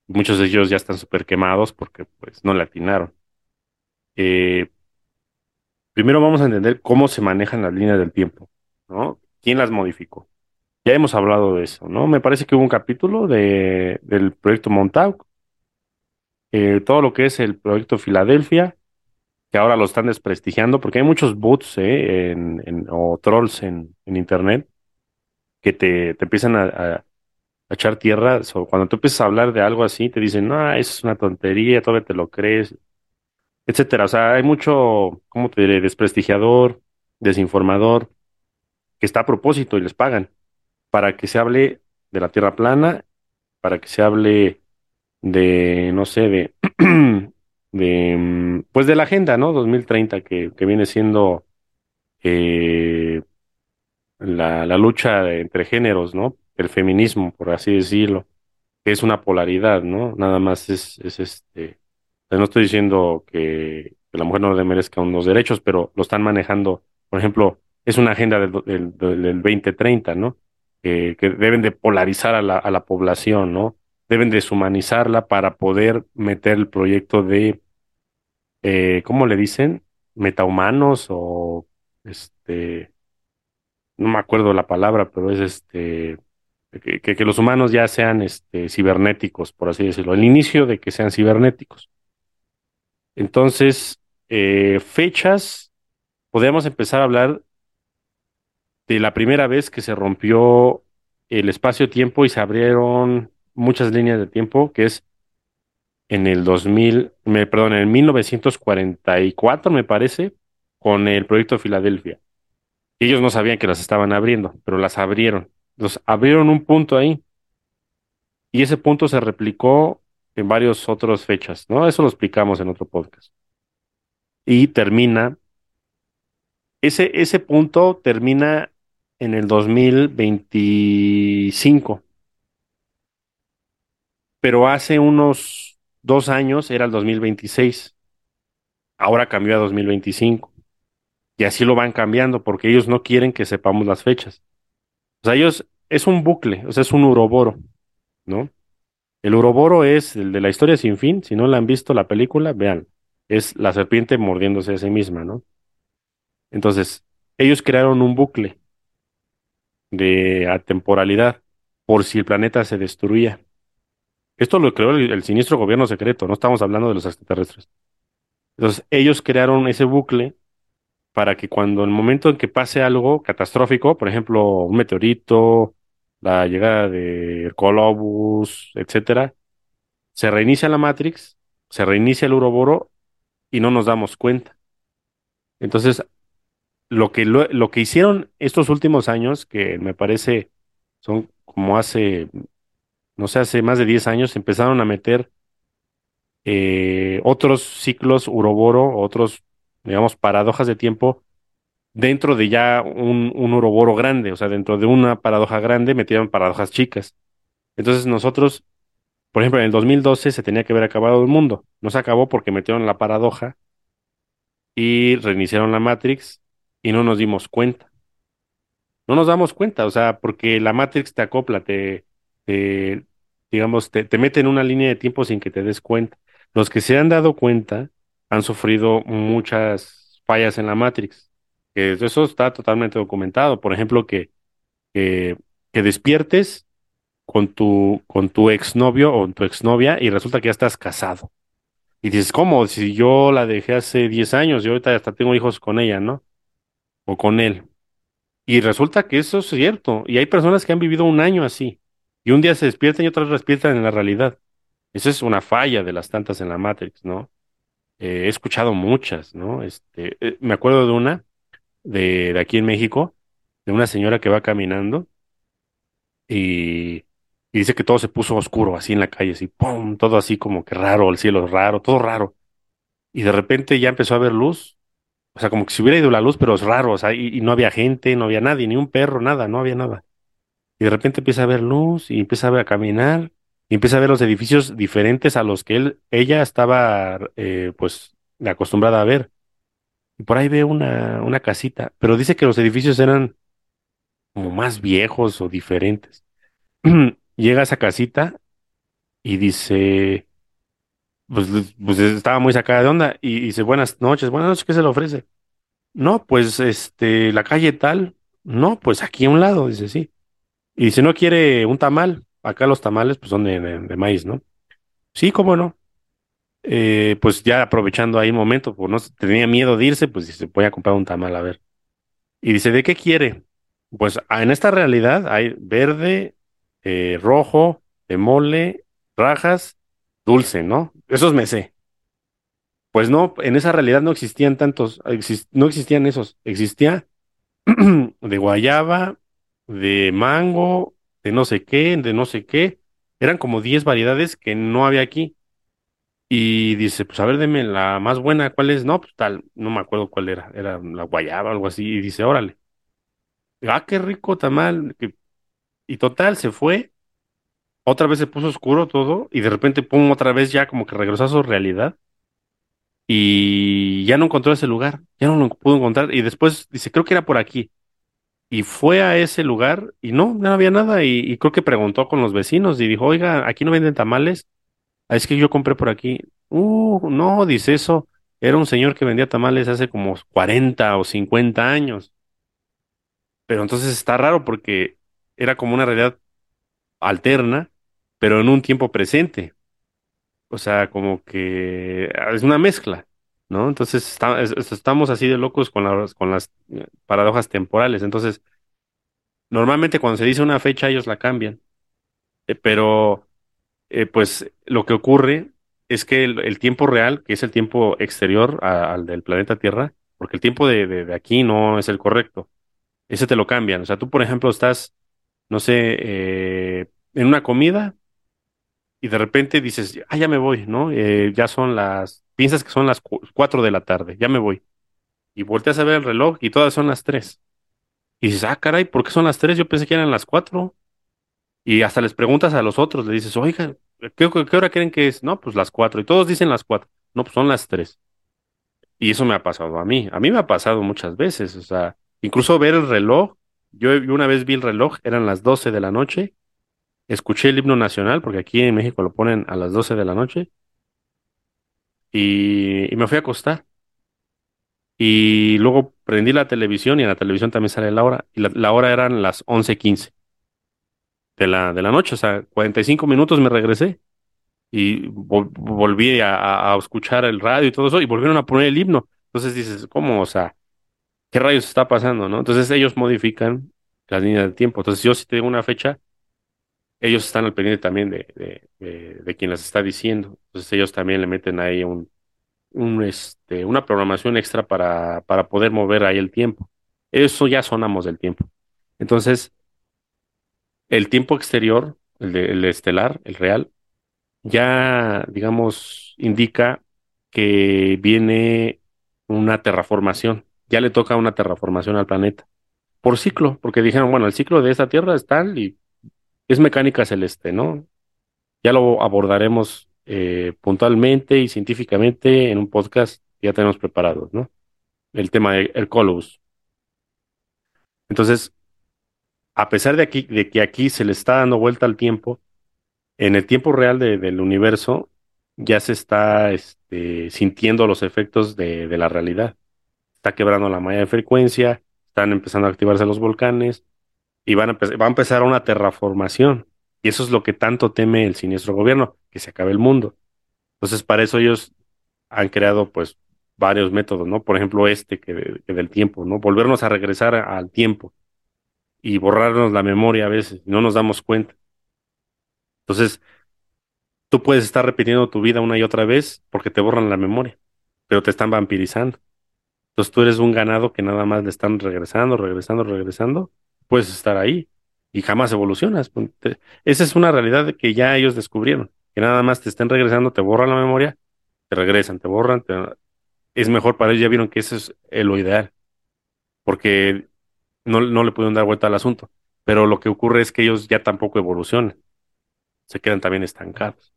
Muchos de ellos ya están súper quemados porque pues no le atinaron. Eh, primero vamos a entender cómo se manejan las líneas del tiempo, ¿no? ¿Quién las modificó? Ya hemos hablado de eso, ¿no? Me parece que hubo un capítulo de, del proyecto Montauk, eh, todo lo que es el proyecto Filadelfia, que ahora lo están desprestigiando porque hay muchos bots eh, o trolls en, en internet que te, te empiezan a- a echar tierra. So, cuando tú empiezas a hablar de algo así, te dicen, no, eso es una tontería, todavía te lo crees, etcétera. O sea, hay mucho, ¿cómo te diré? Desprestigiador, desinformador, que está a propósito y les pagan para que se hable de la tierra plana, para que se hable de, no sé, de, de, mm, pues de la agenda, ¿no? 2030, que, que viene siendo eh, la, la lucha entre géneros, ¿no? El feminismo, por así decirlo, que es una polaridad, ¿no? Nada más es, es este, no estoy diciendo que, la mujer no le merezca unos derechos, pero lo están manejando, por ejemplo, es una agenda del, del, del del 2030, ¿no? Que, que deben de polarizar a la, a la población, ¿no? Deben deshumanizarla para poder meter el proyecto de, eh, ¿cómo le dicen? Metahumanos o, este, no me acuerdo la palabra, pero es este, que, los humanos ya sean, este, cibernéticos, por así decirlo, el inicio de que sean cibernéticos. Entonces, eh, fechas, podríamos empezar a hablar de la primera vez que se rompió el espacio-tiempo y se abrieron muchas líneas de tiempo, que es en el 2000, me, perdón, en el 1944, me parece, con el proyecto Filadelfia. Ellos no sabían que las estaban abriendo, pero las abrieron. Los abrieron un punto ahí y ese punto se replicó en varias otras fechas, ¿no? Eso lo explicamos en otro podcast. Y termina, ese, ese punto termina en el 2025, pero hace unos dos años era el 2026, ahora cambió a 2025 y así lo van cambiando porque ellos no quieren que sepamos las fechas. O sea, ellos es un bucle, o sea, es un uroboro, ¿no? El uroboro es el de la historia sin fin, si no la han visto la película, vean, es la serpiente mordiéndose a sí misma, ¿no? Entonces, ellos crearon un bucle de atemporalidad por si el planeta se destruía. Esto lo creó el, el siniestro gobierno secreto, no estamos hablando de los extraterrestres. Entonces, ellos crearon ese bucle para que cuando el momento en que pase algo catastrófico, por ejemplo, un meteorito, la llegada de Colobus, etcétera, se reinicia la Matrix, se reinicia el Uroboro y no nos damos cuenta. Entonces, lo que, lo, lo que hicieron estos últimos años, que me parece son como hace, no sé, hace más de 10 años, empezaron a meter eh, otros ciclos Uroboro, otros, digamos, paradojas de tiempo dentro de ya un, un Uroboro grande, o sea, dentro de una paradoja grande metieron paradojas chicas. Entonces nosotros, por ejemplo, en el 2012 se tenía que haber acabado el mundo. No se acabó porque metieron la paradoja y reiniciaron la Matrix y no nos dimos cuenta. No nos damos cuenta, o sea, porque la Matrix te acopla, te, te, digamos, te, te mete en una línea de tiempo sin que te des cuenta. Los que se han dado cuenta han sufrido muchas fallas en la Matrix. Eso está totalmente documentado. Por ejemplo, que, que, despiertes con tu, con tu exnovio o tu exnovia y resulta que ya estás casado. Y dices, ¿cómo? Si yo la dejé hace 10 años y ahorita hasta tengo hijos con ella, ¿no? O con él. Y resulta que eso es cierto. Y hay personas que han vivido un año así. Y un día se despiertan y otras despiertan en la realidad. Eso es una falla de las tantas en la Matrix, ¿no? Eh, he escuchado muchas, ¿no? Este, eh, me acuerdo de una de, aquí en México, de una señora que va caminando y, dice que todo se puso oscuro así en la calle, así, ¡pum! Todo así como que raro, el cielo raro, todo raro. Y de repente ya empezó a haber luz, o sea, como que si hubiera ido la luz, pero es raro, o sea, y, y no había gente, no había nadie, ni un perro, nada, no había nada. Y de repente empieza a ver luz y empieza a ver a caminar y empieza a ver los edificios diferentes a los que él, ella estaba, eh, pues, acostumbrada a ver. Y por ahí ve una, una casita, pero dice que los edificios eran como más viejos o diferentes. Llega a esa casita y dice, pues, pues estaba muy sacada de onda y dice, buenas noches, buenas noches, ¿qué se le ofrece? No, pues, este, la calle tal, no, pues aquí a un lado, dice, sí. Y si no quiere un tamal, acá los tamales pues son de, maíz, ¿no? Sí, cómo no. Eh, pues ya aprovechando ahí un momento, pues no tenía miedo de irse, pues dice, voy a comprar un tamal a ver. Y dice, ¿de qué quiere? Pues ah, en esta realidad hay verde, eh, rojo, de mole, rajas, dulce, ¿no? Esos me sé. Pues no, en esa realidad no existían tantos, no existían esos, existía de guayaba, de mango, de no sé qué, de no sé qué. Eran como 10 variedades que no había aquí. Y dice, pues a ver, deme la más buena, ¿cuál es? No, pues tal, no me acuerdo cuál era, era la guayaba, algo así. Y dice, órale, ah, qué rico tamal. Y total, se fue, otra vez se puso oscuro todo, y de repente, pum, otra vez ya como que regresó a su realidad. Y ya no encontró ese lugar, ya no lo pudo encontrar. Y después dice, creo que era por aquí. Y fue a ese lugar y no, no había nada. Y, creo que preguntó con los vecinos y dijo, oiga, aquí no venden tamales. "Ah, es que yo compré por aquí. Uh, no, dice eso. Era un señor que vendía tamales hace como 40 o 50 años. Pero entonces está raro porque era como una realidad alterna, pero en un tiempo presente. O sea, como que es una mezcla, ¿no? Entonces estamos así de locos con las, con las eh, paradojas temporales. Entonces, normalmente cuando se dice una fecha, ellos la cambian. Eh, pero eh, pues lo que ocurre es que el, tiempo real, que es el tiempo exterior al del planeta Tierra, porque el tiempo de, de- aquí no es el correcto, ese te lo cambian. O sea, tú, por ejemplo, estás, no sé, en una comida y de repente dices, ah, ya me voy, ¿no? Ya son las, piensas que son las cu- cuatro de la tarde, ya me voy. Y volteas a ver el reloj y todas son las tres. Y dices, ah, caray, ¿por qué son las tres? Yo pensé que eran las cuatro. Y hasta les preguntas a los otros, le dices, oiga, ¿qué, qué hora creen que es? No, pues las cuatro. Y todos dicen las cuatro. No, pues son las tres. Y eso me ha pasado a mí. A mí me ha pasado muchas veces. O sea, incluso ver el reloj. Yo, yo una vez vi el reloj, eran las 12 de la noche. Escuché el himno nacional, porque aquí en México lo ponen a las 12 de la noche. Y, me fui a acostar. Y luego prendí la televisión y en la televisión también sale la hora. Y la, la hora eran las once quince de la, de la noche. O sea, 45 minutos me regresé. y vol- volví a, escuchar el radio y todo eso y volvieron a poner el himno. Entonces dices, ¿cómo? O sea, ¿qué rayos está pasando, no? Entonces ellos modifican las líneas del tiempo. Entonces yo si te digo una fecha, ellos están al pendiente también de, de, de, quien las está diciendo. Entonces ellos también le meten ahí un, un, este, una programación extra para, para poder mover ahí el tiempo. Eso ya sonamos del tiempo. Entonces, el tiempo exterior, el, el estelar, el real, ya, digamos, indica que viene una terraformación. Ya le toca una terraformación al planeta. Por ciclo, porque dijeron, bueno, el ciclo de esta Tierra es tal y es mecánica celeste, ¿no? Ya lo abordaremos eh, puntualmente y científicamente en un podcast que ya tenemos preparados, ¿no? El tema de Hercules. Entonces, a pesar de aquí, de que aquí se le está dando vuelta al tiempo, En el tiempo real de- del universo ya se está este, sintiendo los efectos de, de la realidad. Está quebrando la malla de frecuencia, están empezando a activarse los volcanes y van a, va a empezar una terraformación. Y eso es lo que tanto teme el siniestro gobierno, que se acabe el mundo. Entonces, para eso ellos han creado pues varios métodos, ¿no? Por ejemplo, este que, del tiempo, ¿no? Volvernos a regresar al tiempo y borrarnos la memoria a veces, no nos damos cuenta. Entonces, Tú puedes estar repitiendo tu vida una y otra vez porque te borran la memoria, pero te están vampirizando. Entonces tú eres un ganado que nada más le están regresando, regresando, regresando. Puedes estar ahí y jamás evolucionas. Esa es una realidad que ya ellos descubrieron, que nada más te estén regresando, te borran la memoria, te regresan, te borran, es mejor para ellos, ya vieron que eso es lo ideal, porque no, no le pudieron dar vuelta al asunto, pero lo que ocurre es que ellos ya tampoco evolucionan, se quedan también estancados.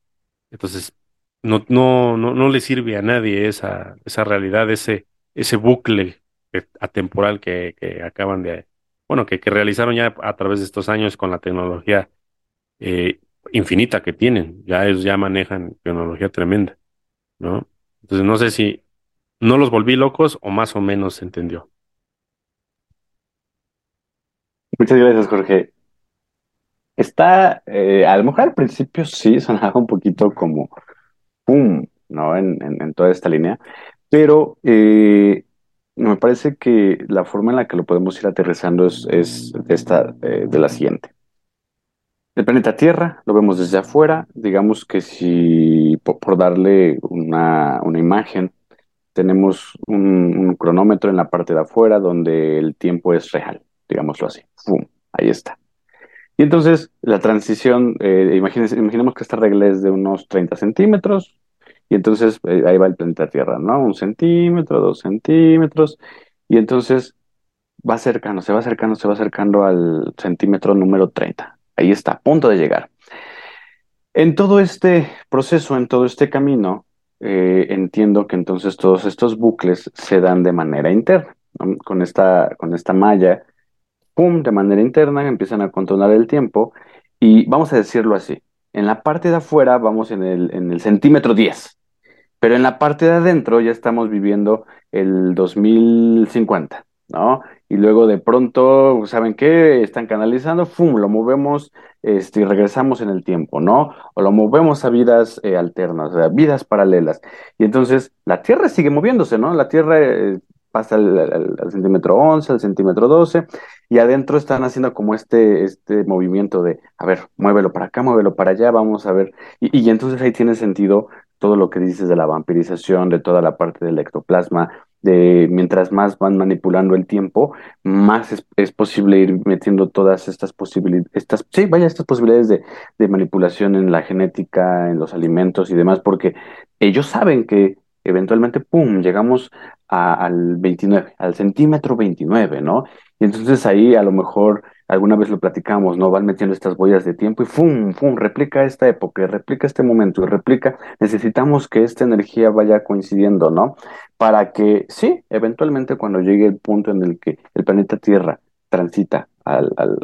Entonces, no, no, no, no le sirve a nadie esa, esa realidad, ese, ese bucle atemporal que, que acaban de, bueno, que, que, realizaron ya a través de estos años con la tecnología eh, infinita que tienen. Ya ellos ya manejan tecnología tremenda, ¿no? Entonces no sé si no los volví locos o más o menos se entendió. Muchas gracias, Jorge. Está, eh, a lo mejor al principio sí sonaba un poquito como pum, ¿no? En, en, toda esta línea, pero eh, me parece que la forma en la que lo podemos ir aterrizando es, es esta, eh, de la siguiente. El planeta Tierra lo vemos desde afuera, digamos que si por, darle una, imagen, tenemos un, cronómetro en la parte de afuera donde el tiempo es real, digámoslo así. ¡Pum! Ahí está. Y entonces la transición, eh, imaginemos que esta regla es de unos 30 centímetros, y entonces eh, ahí va el planeta Tierra, ¿no? Un centímetro, dos centímetros, y entonces va acercando, se va acercando, se va acercando al centímetro número 30. Ahí está, a punto de llegar. En todo este proceso, en todo este camino, eh, entiendo que entonces todos estos bucles se dan de manera interna, con, esta, con esta malla, pum, de manera interna, empiezan a controlar el tiempo, y vamos a decirlo así, en la parte de afuera vamos en el, en el centímetro 10, pero en la parte de adentro ya estamos viviendo el 2050, ¿no? Y luego de pronto, ¿saben qué? Están canalizando, ¡fum! Lo movemos este, y regresamos en el tiempo, ¿no? O lo movemos a vidas eh, alternas, sea, vidas paralelas. Y entonces la Tierra sigue moviéndose, ¿no? La Tierra eh, pasa al, centímetro 11, al centímetro 12, y adentro están haciendo como este, este movimiento de, a ver, muévelo para acá, muévelo para allá, vamos a ver. Y entonces ahí tiene sentido todo lo que dices de la vampirización, de toda la parte del ectoplasma, de mientras más van manipulando el tiempo, más es, posible ir metiendo todas estas posibilidades, estas, sí, vaya, estas posibilidades de, de, manipulación en la genética, en los alimentos y demás, porque ellos saben que eventualmente, ¡pum!, llegamos al 29, al centímetro 29, ¿no? Y entonces ahí a lo mejor alguna vez lo platicamos, ¿no? Van metiendo estas boyas de tiempo y ¡fum! ¡fum! Replica esta época, replica este momento y replica. Necesitamos que esta energía vaya coincidiendo, ¿no? Para que, sí, eventualmente cuando llegue el punto en el que el planeta Tierra transita al, al,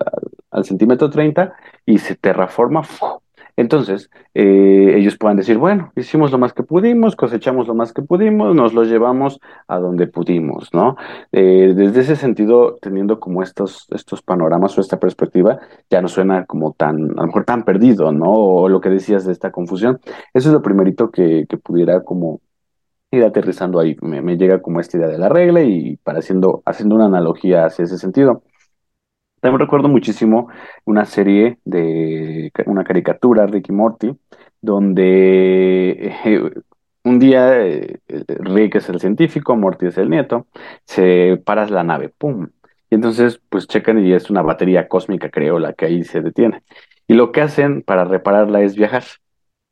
al, centímetro 30 y se terraforma, ¡fum! Entonces, eh, ellos puedan decir, bueno, hicimos lo más que pudimos, cosechamos lo más que pudimos, nos lo llevamos a donde pudimos, ¿no? Eh, desde ese sentido, teniendo como estos, estos panoramas o esta perspectiva, ya no suena como tan, a lo mejor tan perdido, ¿no? O lo que decías de esta confusión. Eso es lo primerito que, que pudiera como ir aterrizando ahí. Me, me, llega como esta idea de la regla y para haciendo, haciendo una analogía hacia ese sentido. También recuerdo muchísimo una serie de una caricatura, Ricky Morty, donde eh, un día eh, Rick es el científico, Morty es el nieto, se para la nave, ¡pum! Y entonces, pues checan y es una batería cósmica, creo, la que ahí se detiene. Y lo que hacen para repararla es viajar,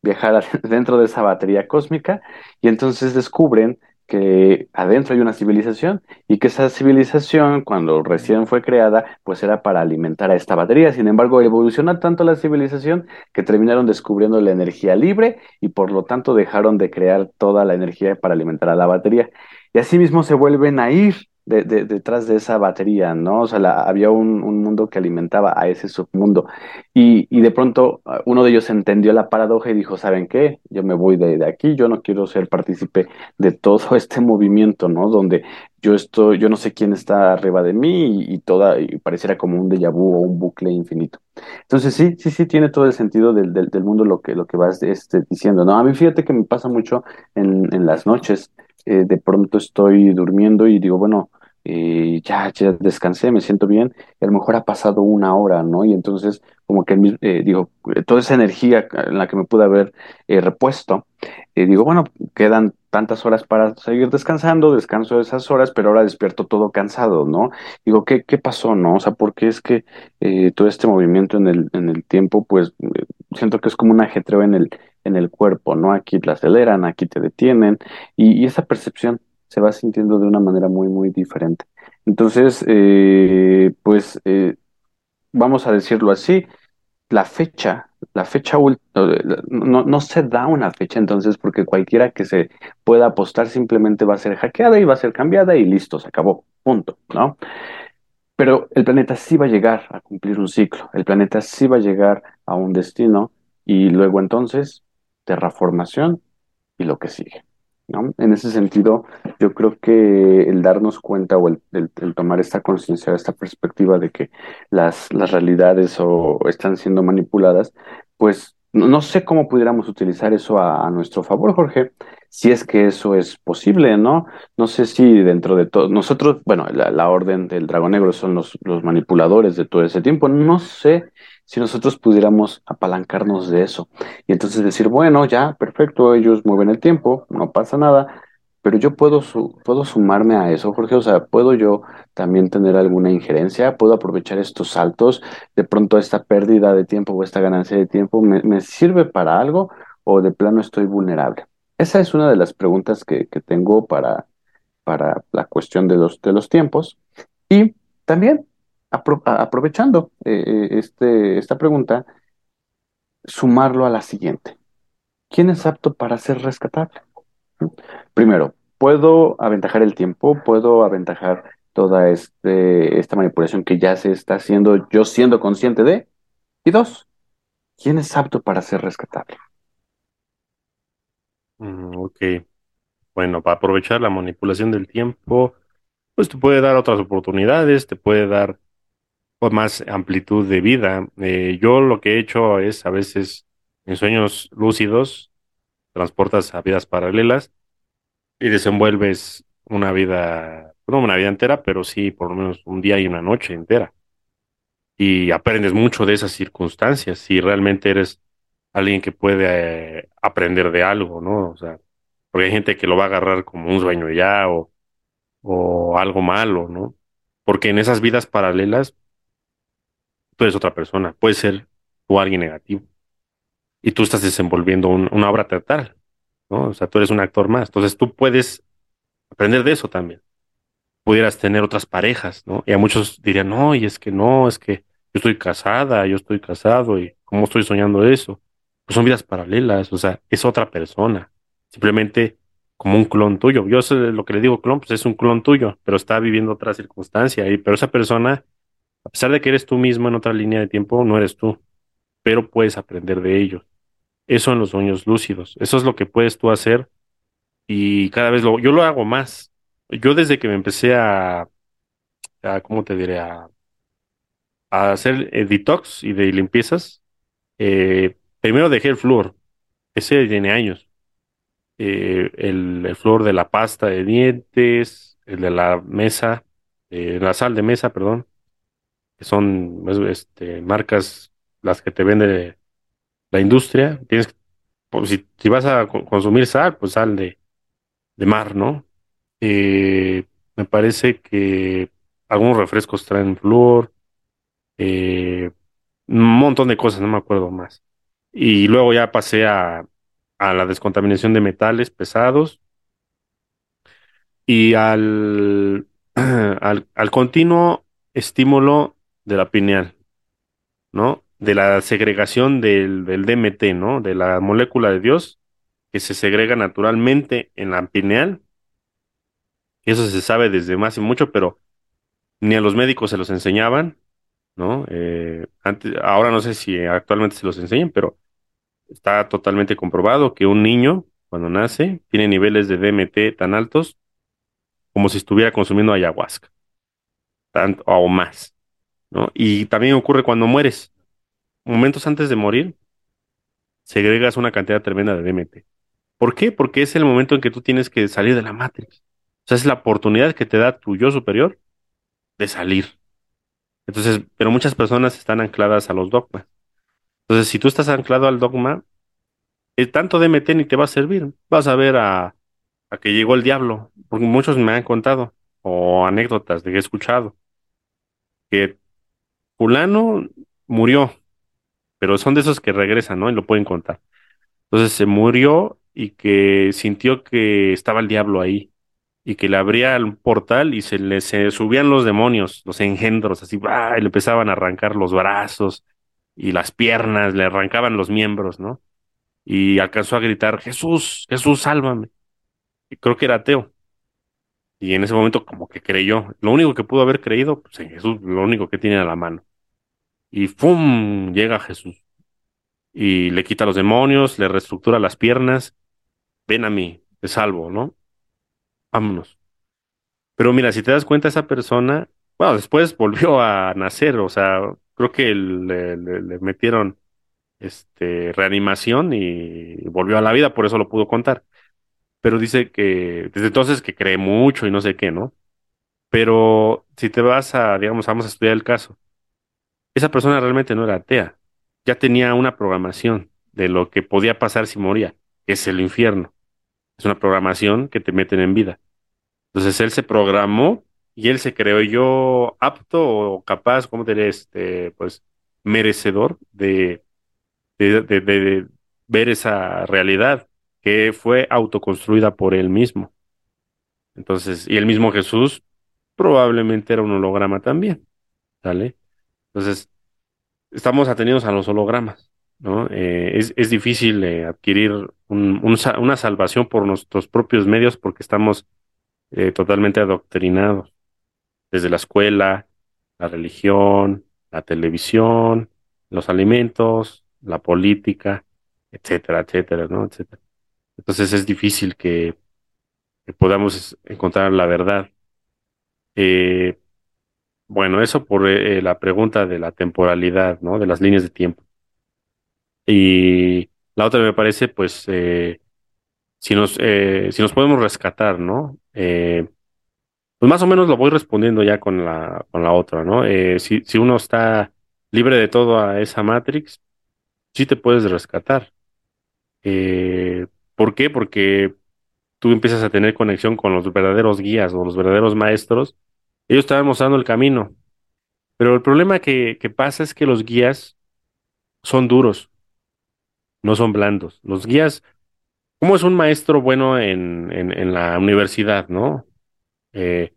viajar dentro de esa batería cósmica y entonces descubren que adentro hay una civilización y que esa civilización, cuando recién fue creada, pues era para alimentar a esta batería. Sin embargo, evoluciona tanto la civilización que terminaron descubriendo la energía libre y por lo tanto dejaron de crear toda la energía para alimentar a la batería. Y asimismo se vuelven a ir de, detrás de esa batería, ¿no? O sea, había un, mundo que alimentaba a ese submundo. Y, y, de pronto ah, uno de ellos entendió la paradoja y dijo, ¿saben qué? Yo me voy de, aquí, yo no quiero ser partícipe de todo este movimiento, ¿no? Donde yo estoy, yo no sé quién está arriba de mí y, toda, y pareciera como un déjà vu o un bucle infinito. Entonces sí, sí, sí, tiene todo el sentido del, del, mundo lo que, lo que vas este, diciendo, ¿no? A mí fíjate que me pasa mucho en, en las noches, eh, de pronto estoy durmiendo y digo, bueno, eh, ya, ya descansé, me siento bien, y a lo mejor ha pasado una hora, ¿no? Y entonces, como que, eh, digo, toda esa energía en la que me pude haber eh, repuesto, eh, digo, bueno, quedan tantas horas para seguir descansando, descanso esas horas, pero ahora despierto todo cansado, ¿no? Digo, ¿qué, qué pasó, no? O sea, porque es que todo este movimiento en el, en el tiempo, pues, siento que es como un ajetreo en el, en el cuerpo, ¿no? Aquí te aceleran, aquí te detienen, y esa percepción se va sintiendo de una manera muy, muy diferente. Entonces, eh, pues eh, vamos a decirlo así, la fecha, la fecha ul- no, no se da una fecha entonces porque cualquiera que se pueda apostar simplemente va a ser hackeada y va a ser cambiada y listo, se acabó, punto, ¿no? Pero el planeta sí va a llegar a cumplir un ciclo, el planeta sí va a llegar a un destino y luego entonces terraformación y lo que sigue, ¿no? En ese sentido, yo creo que el darnos cuenta o el, el- tomar esta conciencia, esta perspectiva de que las, las realidades o están siendo manipuladas, pues no, no sé cómo pudiéramos utilizar eso a, a nuestro favor, Jorge, si es que eso es posible, ¿no? No sé si dentro de todo, nosotros, bueno, la, la Orden del Dragón Negro son los, los manipuladores de todo ese tiempo, no sé si nosotros pudiéramos apalancarnos de eso. Y entonces decir, bueno, ya, perfecto, ellos mueven el tiempo, no pasa nada, pero yo puedo, puedo sumarme a eso, Jorge, o sea, puedo yo también tener alguna injerencia, puedo aprovechar estos saltos, de pronto esta pérdida de tiempo o esta ganancia de tiempo, ¿me, me sirve para algo o de plano estoy vulnerable? Esa es una de las preguntas que, que tengo para, para la cuestión de los, de los tiempos. Y también, aprovechando eh, eh, este, esta pregunta, sumarlo a la siguiente. ¿Quién es apto para ser rescatable? Primero, ¿puedo aventajar el tiempo? ¿Puedo aventajar toda este, esta manipulación que ya se está haciendo, yo siendo consciente de? Y dos, ¿quién es apto para ser rescatable? Mm, ok, bueno, para aprovechar la manipulación del tiempo, pues te puede dar otras oportunidades, te puede dar pues, más amplitud de vida. Eh, yo lo que he hecho es a veces en sueños lúcidos, transportas a vidas paralelas y desenvuelves una vida, no una vida entera, pero sí por lo menos un día y una noche entera. Y aprendes mucho de esas circunstancias, si realmente eres alguien que puede eh, aprender de algo, ¿no? O sea, porque hay gente que lo va a agarrar como un sueño ya o, o algo malo, ¿no? Porque en esas vidas paralelas tú eres otra persona, puedes ser tú alguien negativo y tú estás desenvolviendo un- una obra teatral, ¿no? O sea, tú eres un actor más, entonces tú puedes aprender de eso también. Pudieras tener otras parejas, ¿no? Y a muchos dirían, no, y es que no, es que yo estoy casada, yo estoy casado y cómo estoy soñando eso. Pues son vidas paralelas, o sea, es otra persona, simplemente como un clon tuyo. Yo sé lo que le digo clon, pues es un clon tuyo, pero está viviendo otra circunstancia y pero esa persona, a pesar de que eres tú mismo en otra línea de tiempo, no eres tú, pero puedes aprender de ellos. Eso en los sueños lúcidos, eso es lo que puedes tú hacer y cada vez lo, yo lo hago más. Yo desde que me empecé a, a ¿cómo te diré? A, a hacer eh, detox y de limpiezas, eh, primero dejé el flúor, ese tiene años. Eh, el, el flúor de la pasta de dientes, el de la mesa, eh, la sal de mesa, perdón, son es- este, marcas las que te vende la industria. Tienes, que- pues, si, si vas a co- consumir sal, pues sal de, de mar, ¿no? Eh, me parece que algunos refrescos traen flúor, eh, un montón de cosas, no me acuerdo más. Y luego ya pasé a, a la descontaminación de metales pesados y al, al, al continuo estímulo de la pineal, ¿no? De la segregación del, del DMT, ¿no? De la molécula de Dios que se segrega naturalmente en la pineal. Eso se sabe desde más y mucho, pero ni a los médicos se los enseñaban, ¿no? Eh, antes, ahora no sé si actualmente se los enseñan, pero está totalmente comprobado que un niño, cuando nace, tiene niveles de DMT tan altos como si estuviera consumiendo ayahuasca, tanto o más, ¿no? Y también ocurre cuando mueres. Momentos antes de morir, segregas una cantidad tremenda de DMT. ¿Por qué? Porque es el momento en que tú tienes que salir de la Matrix. O sea, es la oportunidad que te da tu yo superior de salir. Entonces, pero muchas personas están ancladas a los dogmas. Entonces, si tú estás anclado al dogma, el tanto DMT ni te va a servir. Vas a ver a, a que llegó el diablo, porque muchos me han contado, o anécdotas de que he escuchado, que fulano murió, pero son de esos que regresan, ¿no? Y lo pueden contar. Entonces se murió y que sintió que estaba el diablo ahí y que le abría el portal y se le subían los demonios, los engendros, así, ¡ah! y le empezaban a arrancar los brazos y las piernas, le arrancaban los miembros, ¿no? Y alcanzó a gritar, Jesús, Jesús, sálvame. Y creo que era ateo. Y en ese momento como que creyó. Lo único que pudo haber creído, pues en Jesús, lo único que tiene a la mano. Y ¡fum! llega Jesús. Y le quita los demonios, le reestructura las piernas. Ven a mí, te salvo, ¿no? Vámonos. Pero mira, si te das cuenta, esa persona, bueno, después volvió a nacer, o sea, creo que le, le- le metieron este reanimación y volvió a la vida, por eso lo pudo contar. Pero dice que desde entonces que cree mucho y no sé qué, ¿no? Pero si te vas a, digamos, vamos a estudiar el caso, esa persona realmente no era atea, ya tenía una programación de lo que podía pasar si moría, que es el infierno. Es una programación que te meten en vida. Entonces él se programó y él se creó yo apto o capaz, ¿cómo te diré? Este, pues merecedor de, de, de, de ver esa realidad que fue autoconstruida por él mismo. Entonces, y el mismo Jesús probablemente era un holograma también, ¿sale? Entonces, estamos atenidos a los hologramas, ¿no? Eh, es, es difícil eh, adquirir un- un una salvación por nuestros propios medios porque estamos eh, totalmente adoctrinados, desde la escuela, la religión, la televisión, los alimentos, la política, etcétera, etcétera, ¿no? Etcétera. Entonces es difícil que, que podamos encontrar la verdad. Eh, bueno, eso por eh, la pregunta de la temporalidad, ¿no? De las líneas de tiempo. Y la otra me parece, pues, eh, si nos, eh, si nos podemos rescatar, ¿no? Eh, pues más o menos lo voy respondiendo ya con la, con la otra, ¿no? Eh, si, si uno está libre de todo a esa Matrix, sí te puedes rescatar. ¿por qué? Porque tú empiezas a tener conexión con los verdaderos guías o los verdaderos maestros. Ellos van mostrando el camino. Pero el problema que, pasa es que los guías son duros, no son blandos. Los guías, ¿cómo es un maestro bueno en, en, la universidad, ¿no? Eh,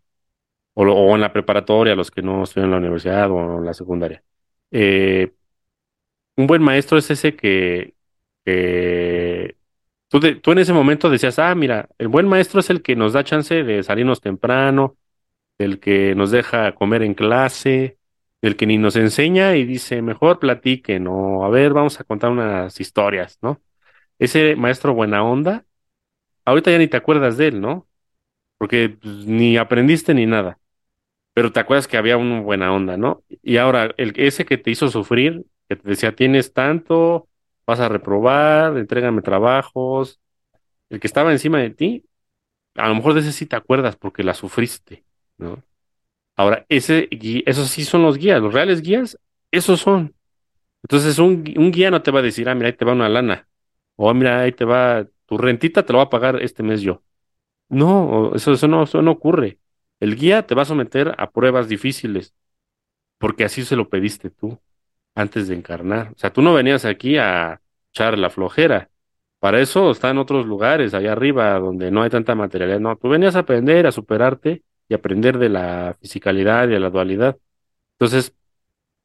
o, en la preparatoria, los que no estudian en la universidad o en la secundaria. Eh, un buen maestro es ese que, tú, tú en ese momento decías, ah, mira, el buen maestro es el que nos da chance de salirnos temprano, el que nos deja comer en clase, el que ni nos enseña y dice, mejor platiquen o a ver, vamos a contar unas historias, ¿no? Ese maestro buena onda, ahorita ya ni te acuerdas de él, ¿no? Porque pues, ni aprendiste ni nada. Pero te acuerdas que había una buena onda, ¿no? Y ahora, el, ese que te hizo sufrir, que te decía, tienes tanto, vas a reprobar, entrégame trabajos, el que estaba encima de ti, a lo mejor de ese sí te acuerdas porque la sufriste, ¿no? Ahora, ese, esos sí son los guías, los reales guías, esos son. Entonces, un, un guía no te va a decir, ah, mira, ahí te va una lana, o mira, ahí te va, tu rentita te lo va a pagar este mes yo. No, eso, eso no, eso no ocurre. El guía te va a someter a pruebas difíciles, porque así se lo pediste tú antes de encarnar. O sea, tú no venías aquí a echar la flojera. Para eso está en otros lugares, allá arriba, donde no hay tanta materialidad. No, tú venías a aprender, a superarte y aprender de la fisicalidad y de la dualidad. Entonces,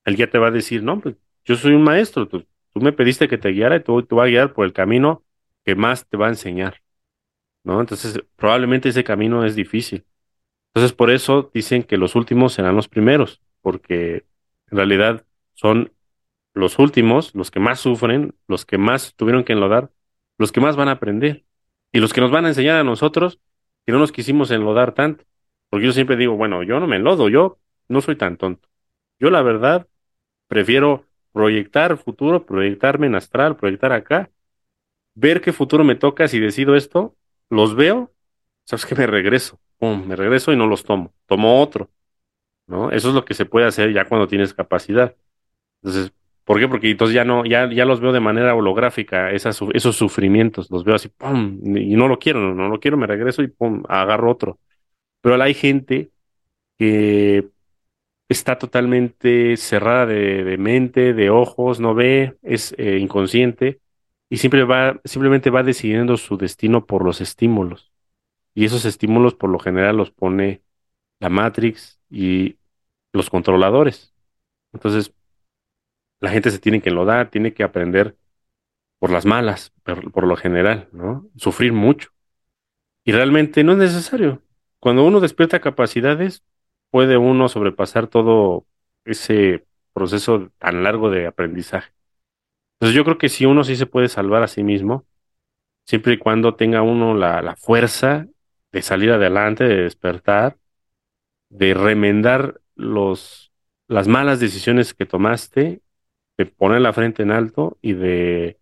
el guía te va a decir, no, pues yo soy un maestro, tú, tú me pediste que te guiara y tú te voy a guiar por el camino que más te va a enseñar, ¿no? Entonces, probablemente ese camino es difícil. Entonces, por eso dicen que los últimos serán los primeros, porque en realidad son los últimos, los que más sufren, los que más tuvieron que enlodar, los que más van a aprender y los que nos van a enseñar a nosotros que no nos quisimos enlodar tanto. Porque yo siempre digo, bueno, yo no me enlodo, yo no soy tan tonto. Yo la verdad prefiero proyectar futuro, proyectarme en astral, proyectar acá, ver qué futuro me toca si decido esto, los veo, sabes que me regreso pum, me regreso y no los tomo, tomo otro, ¿no? Eso es lo que se puede hacer ya cuando tienes capacidad. Entonces, ¿por qué? Porque entonces ya no, ya, ya los veo de manera holográfica, esas, esos sufrimientos, los veo así, pum, y no lo quiero, no, no lo quiero, me regreso y pum, agarro otro. Pero hay gente que está totalmente cerrada de, mente, de ojos, no ve, es eh, inconsciente y siempre va, simplemente va decidiendo su destino por los estímulos. Y esos estímulos por lo general los pone la Matrix y los controladores. Entonces, la gente se tiene que enlodar, tiene que aprender por las malas, por lo general, ¿no? Sufrir mucho. Y realmente no es necesario. Cuando uno despierta capacidades, puede uno sobrepasar todo ese proceso tan largo de aprendizaje. Entonces yo creo que si uno sí se puede salvar a sí mismo, siempre y cuando tenga uno la, la fuerza de salir adelante, de despertar, de remendar los, las malas decisiones que tomaste, de poner la frente en alto y de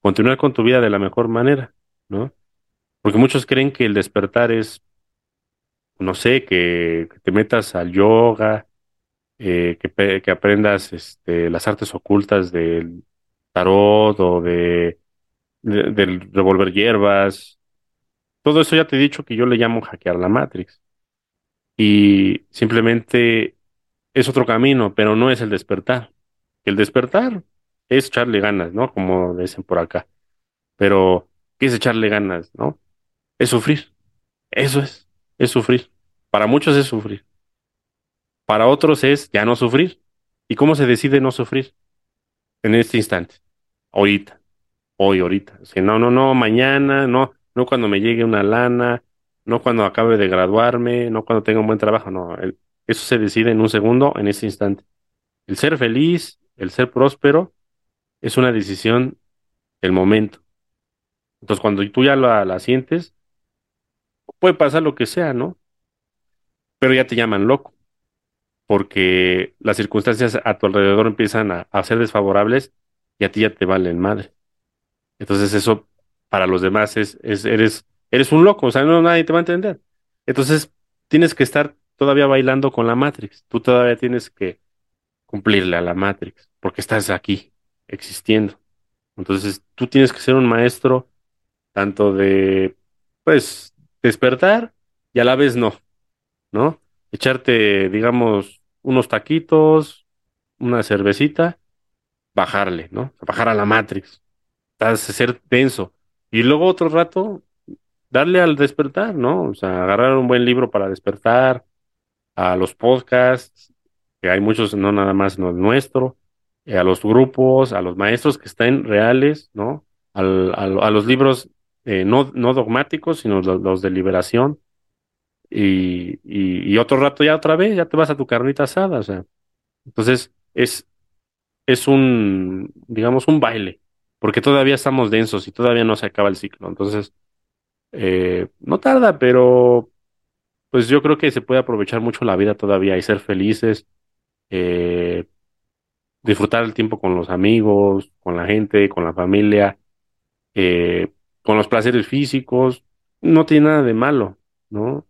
continuar con tu vida de la mejor manera, ¿no? Porque muchos creen que el despertar es no sé, que, te metas al yoga, eh, que, que, aprendas este, las artes ocultas del tarot o de, del revolver hierbas. Todo eso ya te he dicho que yo le llamo hackear la Matrix. Y simplemente es otro camino, pero no es el despertar. El despertar es echarle ganas, ¿no? Como dicen por acá. Pero, ¿qué es echarle ganas, no? Es sufrir. Eso es, es sufrir. Para muchos es sufrir. Para otros es ya no sufrir. ¿Y cómo se decide no sufrir? En este instante. Ahorita. Hoy, ahorita. no, no, no, mañana, no, no cuando me llegue una lana, no cuando acabe de graduarme, no cuando tenga un buen trabajo, no. eso se decide en un segundo, en este instante. El ser feliz, el ser próspero, es una decisión del momento. Entonces, cuando tú ya la sientes, puede pasar lo que sea, ¿no? pero ya te llaman loco, porque las circunstancias a tu alrededor empiezan a, ser desfavorables y a ti ya te valen madre. Entonces eso para los demás es, es, eres, eres un loco, o sea, no nadie te va a entender. Entonces tienes que estar todavía bailando con la Matrix, tú todavía tienes que cumplirle a la Matrix, porque estás aquí, existiendo. Entonces tú tienes que ser un maestro tanto de, pues, despertar y a la vez no. ¿no? Echarte, digamos, unos taquitos, una cervecita, bajarle, ¿no? Bajar a la Matrix, ser denso. Y luego otro rato, darle al despertar, ¿no? O sea, agarrar un buen libro para despertar, a los podcasts, que hay muchos, no nada más no nuestro, eh, a los grupos, a los maestros que estén reales, ¿no? Al, a los libros eh, no, no dogmáticos, sino los de liberación y, y, otro rato ya otra vez, ya te vas a tu carnita asada, o sea. Entonces, es, es un, digamos, un baile, porque todavía estamos densos y todavía no se acaba el ciclo. Entonces, eh, no tarda, pero pues yo creo que se puede aprovechar mucho la vida todavía y ser felices, eh, disfrutar el tiempo con los amigos, con la gente, con la familia, con los placeres físicos, no tiene nada de malo, ¿no?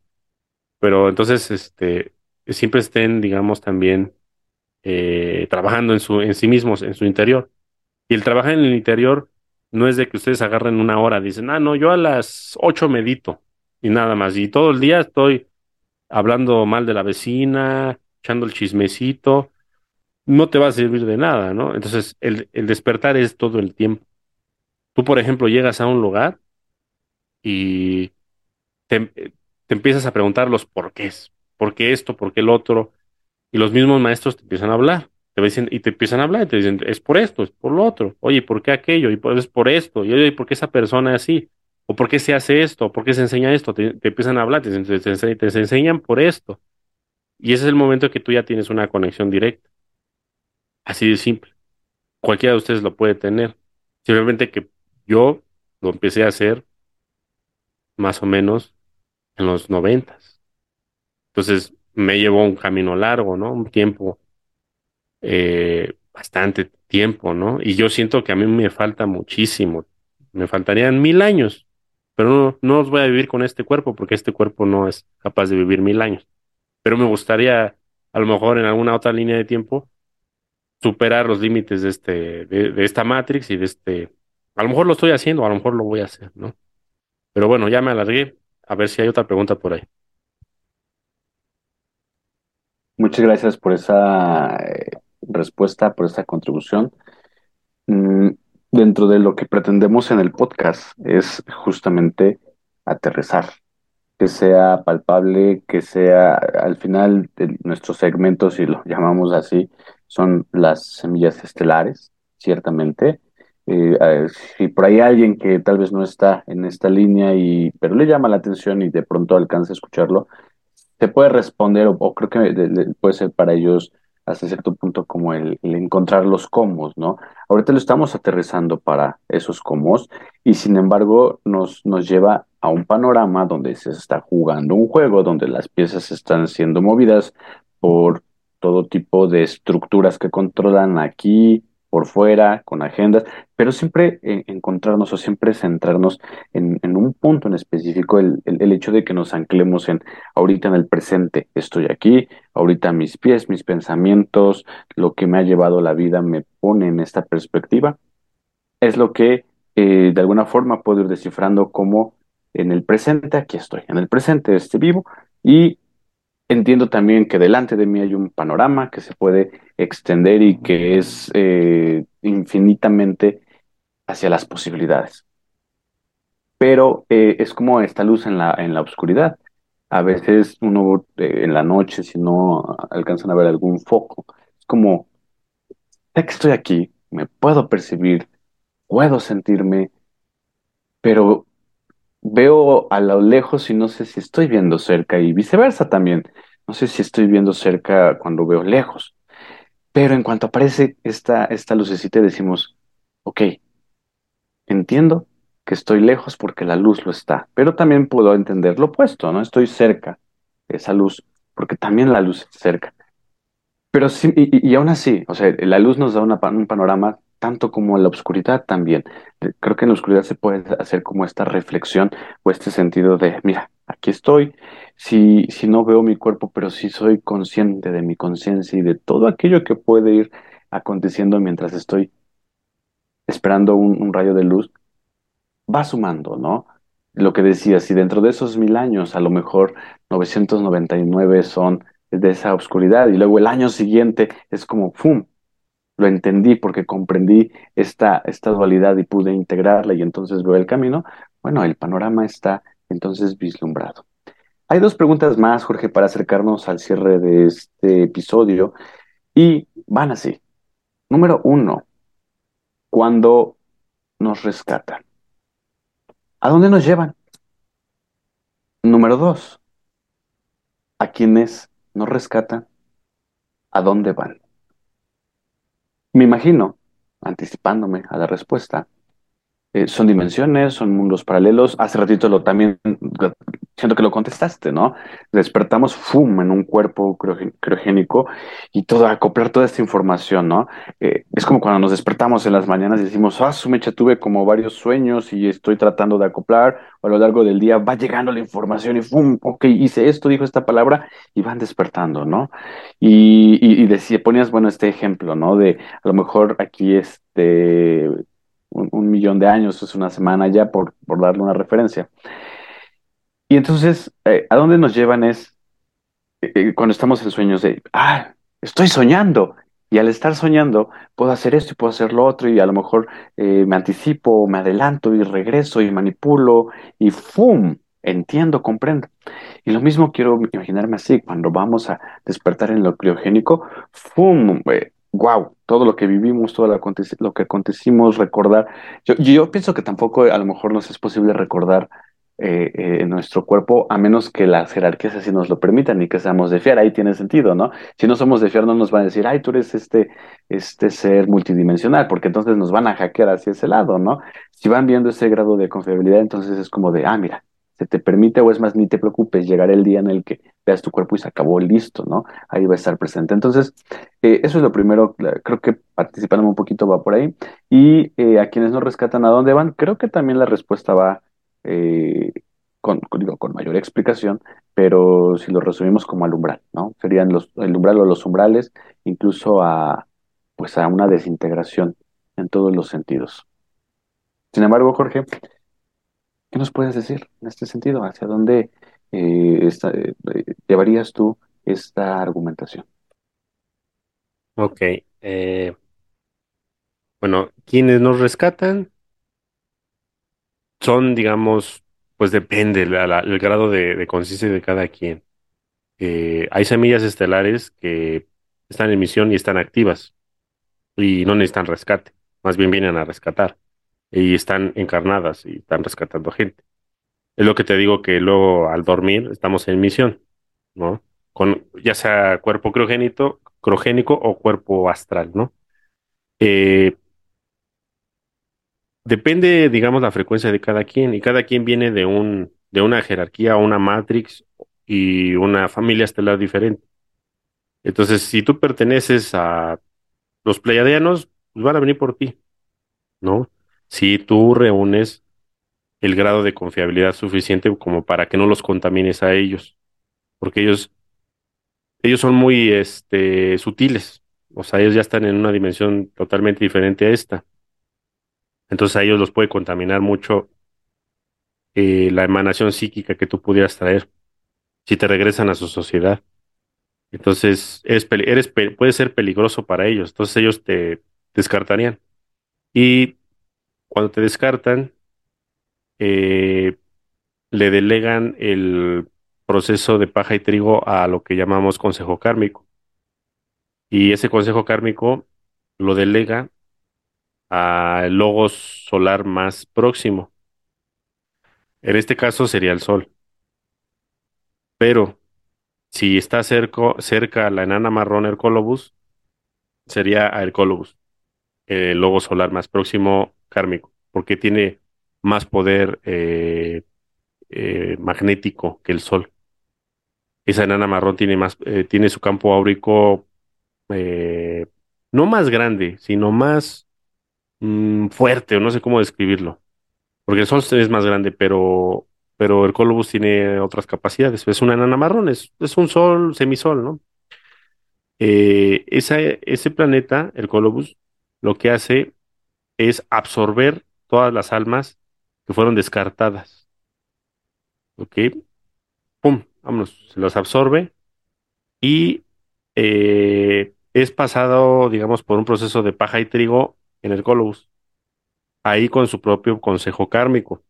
pero entonces este, siempre estén, digamos, también eh, trabajando en, su, en sí mismos, en su interior. Y el trabajar en el interior no es de que ustedes agarren una hora, dicen, ah, no, yo a las ocho medito y nada más. Y todo el día estoy hablando mal de la vecina, echando el chismecito, no te va a servir de nada, ¿no? Entonces, el, el despertar es todo el tiempo. Tú, por ejemplo, llegas a un lugar y te, te empiezas a preguntar los porqués, por qué esto, por qué el otro, y los mismos maestros te empiezan a hablar, te dicen, y te empiezan a hablar, y te dicen, es por esto, es por lo otro, oye, ¿por qué aquello? Y es por esto, y oye, ¿por qué esa persona es así? ¿O por qué se hace esto? ¿Por qué se enseña esto? Te, empiezan a hablar, te, te, enseñan por esto. Y ese es el momento que tú ya tienes una conexión directa. Así de simple. Cualquiera de ustedes lo puede tener. Simplemente que yo lo empecé a hacer más o menos en los noventas. Entonces me llevó un camino largo, ¿no? Un tiempo, eh, bastante tiempo, ¿no? Y yo siento que a mí me falta muchísimo. Me faltarían mil años pero no, no os voy a vivir con este cuerpo porque este cuerpo no es capaz de vivir mil años. Pero me gustaría, a lo mejor en alguna otra línea de tiempo, superar los límites de, este, de, de esta Matrix y de este... A lo mejor lo estoy haciendo, a lo mejor lo voy a hacer, ¿no? Pero bueno, ya me alargué. A ver si hay otra pregunta por ahí. Muchas gracias por esa eh, respuesta, por esa contribución. Mm, dentro de lo que pretendemos en el podcast es justamente aterrizar, que sea palpable, que sea al final de nuestros segmentos, si lo llamamos así, son las semillas estelares, ciertamente. Eh, si por ahí alguien que tal vez no está en esta línea y pero le llama la atención y de pronto alcanza a escucharlo, se puede responder o, creo que de- de- puede ser para ellos hasta cierto punto como el, encontrar los cómo, ¿no? Ahorita lo estamos aterrizando para esos cómo y sin embargo nos, nos lleva a un panorama donde se está jugando un juego, donde las piezas están siendo movidas por todo tipo de estructuras que controlan aquí, por fuera, con agendas, pero siempre encontrarnos o siempre centrarnos en, un punto en específico, el, el, el hecho de que nos anclemos en ahorita en el presente, estoy aquí, ahorita mis pies, mis pensamientos, lo que me ha llevado la vida me pone en esta perspectiva, es lo que eh, de alguna forma puedo ir descifrando como en el presente, aquí estoy, en el presente estoy vivo y entiendo también que delante de mí hay un panorama que se puede extender y que es eh, infinitamente hacia las posibilidades. Pero eh, es como esta luz en la, en la oscuridad. A veces uno eh, en la noche, si no alcanzan a ver algún foco, es como, sé que estoy aquí, me puedo percibir, puedo sentirme, pero veo a lo lejos y no sé si estoy viendo cerca y viceversa también. No sé si estoy viendo cerca cuando veo lejos. Pero en cuanto aparece esta, esta lucecita decimos, ok, entiendo que estoy lejos porque la luz lo está, pero también puedo entender lo opuesto, ¿no? Estoy cerca de esa luz porque también la luz está cerca. Pero sí, y, aún así, o sea, la luz nos da una un panorama tanto como la oscuridad también. Eh, Creo que en la oscuridad se puede hacer como esta reflexión o este sentido de, mira, aquí estoy, si, si no veo mi cuerpo, pero sí soy consciente de mi conciencia y de todo aquello que puede ir aconteciendo mientras estoy esperando un, un rayo de luz, va sumando, ¿no? Lo que decía, si dentro de esos mil años a lo mejor 999 son de esa oscuridad y luego el año siguiente es como, ¡fum! Lo entendí porque comprendí esta, esta dualidad y pude integrarla y entonces veo el camino, bueno, el panorama está entonces vislumbrado. Hay dos preguntas más, Jorge, para acercarnos al cierre de este episodio y van así. Número uno, cuando nos rescatan, ¿a dónde nos llevan? Número dos, a quienes nos rescatan, ¿a dónde van? Me imagino, anticipándome a la respuesta, Eh, son dimensiones, son mundos paralelos. Hace ratito lo también, siento que lo contestaste, ¿no? Despertamos, ¡fum!, en un cuerpo criogénico y todo, acoplar toda esta información, ¿no? Eh, es como cuando nos despertamos en las mañanas y decimos, ah, su mecha, tuve como varios sueños y estoy tratando de acoplar, o a lo largo del día va llegando la información y ¡fum!, ok, hice esto, dijo esta palabra y van despertando, ¿no? Y, y, y decía, ponías, bueno, este ejemplo, ¿no? De a lo mejor aquí este un, millón de años, es una semana ya, por, por darle una referencia. Y entonces, eh, ¿a dónde nos llevan es eh, eh, cuando estamos en sueños de, ah, estoy soñando? Y al estar soñando, puedo hacer esto y puedo hacer lo otro, y a lo mejor me anticipo, me adelanto y regreso y manipulo, y ¡fum! Entiendo, comprendo. Y lo mismo quiero imaginarme así, cuando vamos a despertar en lo criogénico, ¡fum! Wow, todo lo que vivimos, todo lo, que acontecimos, recordar. Yo, yo pienso que tampoco a lo mejor nos es posible recordar eh, eh, en nuestro cuerpo, a menos que las jerarquías así nos lo permitan y que seamos de fiar, ahí tiene sentido, ¿no? Si no somos de fiar, no nos van a decir, ay, tú eres este, este ser multidimensional, porque entonces nos van a hackear hacia ese lado, ¿no? Si van viendo ese grado de confiabilidad, entonces es como de, ah, mira, se te permite, o es más, ni te preocupes, llegar el día en el que veas tu cuerpo y se acabó, listo, ¿no? Ahí va a estar presente. Entonces, eh, eso es lo primero, creo que participando un poquito va por ahí. Y eh, a quienes no rescatan, ¿a dónde van? Creo que también la respuesta va eh, con, con- digo, con mayor explicación, pero si lo resumimos como al umbral, ¿no? Serían los, el umbral o los umbrales, incluso a, pues a una desintegración en todos los sentidos. Sin embargo, Jorge, ¿qué nos puedes decir en este sentido? ¿Hacia dónde eh, eh, llevarías tú esta argumentación? Ok. eh, bueno, quienes nos rescatan son, digamos, pues depende la- el grado de, de conciencia de cada quien. Hay semillas estelares que están en misión y están activas y no necesitan rescate, más bien vienen a rescatar y están encarnadas y están rescatando gente. Es lo que te digo que luego al dormir estamos en misión, ¿no? Con ya sea cuerpo criogénico, criogénico o cuerpo astral, ¿no? Eh, depende, digamos, la frecuencia de cada quien y cada quien viene de un de una jerarquía, una matrix y una familia estelar diferente. Entonces, si tú perteneces a los pleiadianos, pues van a venir por ti, ¿no? Si tú reúnes el grado de confiabilidad suficiente como para que no los contamines a ellos, porque ellos ellos son muy este, sutiles, o sea, ellos ya están en una dimensión totalmente diferente a esta. Entonces a ellos los puede contaminar mucho eh, la emanación psíquica que tú pudieras traer si te regresan a su sociedad. Entonces eres, eres, puede ser peligroso para ellos, entonces ellos te descartarían. Y cuando te descartan, eh, le delegan el proceso de paja y trigo a lo que llamamos consejo kármico. Y ese consejo kármico lo delega al logos solar más próximo. En este caso sería el Sol. Pero si está cerca, cerca la enana marrón Hercólobus, sería a Hercólobus, el logo solar más próximo kármico, porque tiene más poder eh, eh, magnético que el Sol. Esa enana marrón tiene más, eh, tiene su campo áurico no más grande, sino más mm, fuerte, o no sé cómo describirlo. Porque el Sol es más grande, pero, pero el Colobus tiene otras capacidades. Es una enana marrón, es, es un sol, semisol, ¿no? Esa- ese planeta, el Colobus, lo que hace es absorber todas las almas que fueron descartadas. ¿Ok? ¡Pum! Vámonos, se los absorbe y eh, es pasado, digamos, por un proceso de paja y trigo en el Colobus, ahí con su propio consejo kármico.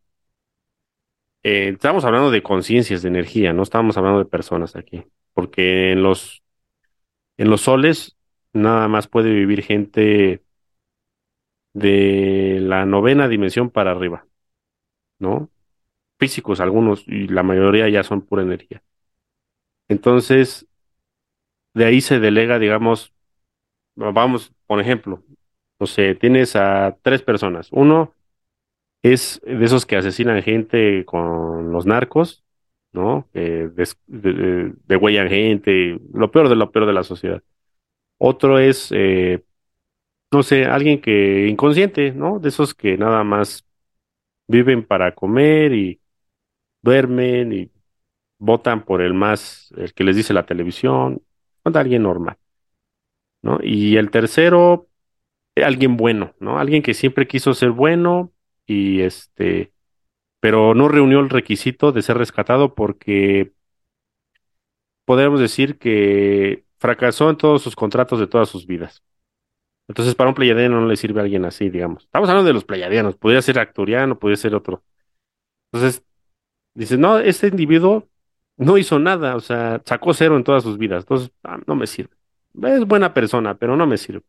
Eh, estamos hablando de conciencias, de energía, no estamos hablando de personas aquí, porque en los, en los soles nada más puede vivir gente de la novena dimensión para arriba, ¿no? Físicos algunos y la mayoría ya son pura energía. Entonces, de ahí se delega, digamos, vamos, por ejemplo, no sé, tienes a tres personas. Uno es de esos que asesinan gente con los narcos, ¿no? Des- de- gente, lo peor de lo peor de la sociedad. Otro es, eh, no sé, alguien que inconsciente, ¿no? De esos que nada más viven para comer y duermen y votan por el más, el que les dice la televisión, no, alguien normal, ¿no? Y el tercero, alguien bueno, ¿no? Alguien que siempre quiso ser bueno y este, pero no reunió el requisito de ser rescatado porque podríamos decir que fracasó en todos sus contratos de todas sus vidas. Entonces, para un pleiadiano no le sirve a alguien así, digamos. Estamos hablando de los pleiadianos, podría ser acturiano, podría ser otro. Entonces, dices, no, este individuo no hizo nada, o sea, sacó cero en todas sus vidas, entonces, ah, no me sirve. Es buena persona, pero no me sirve.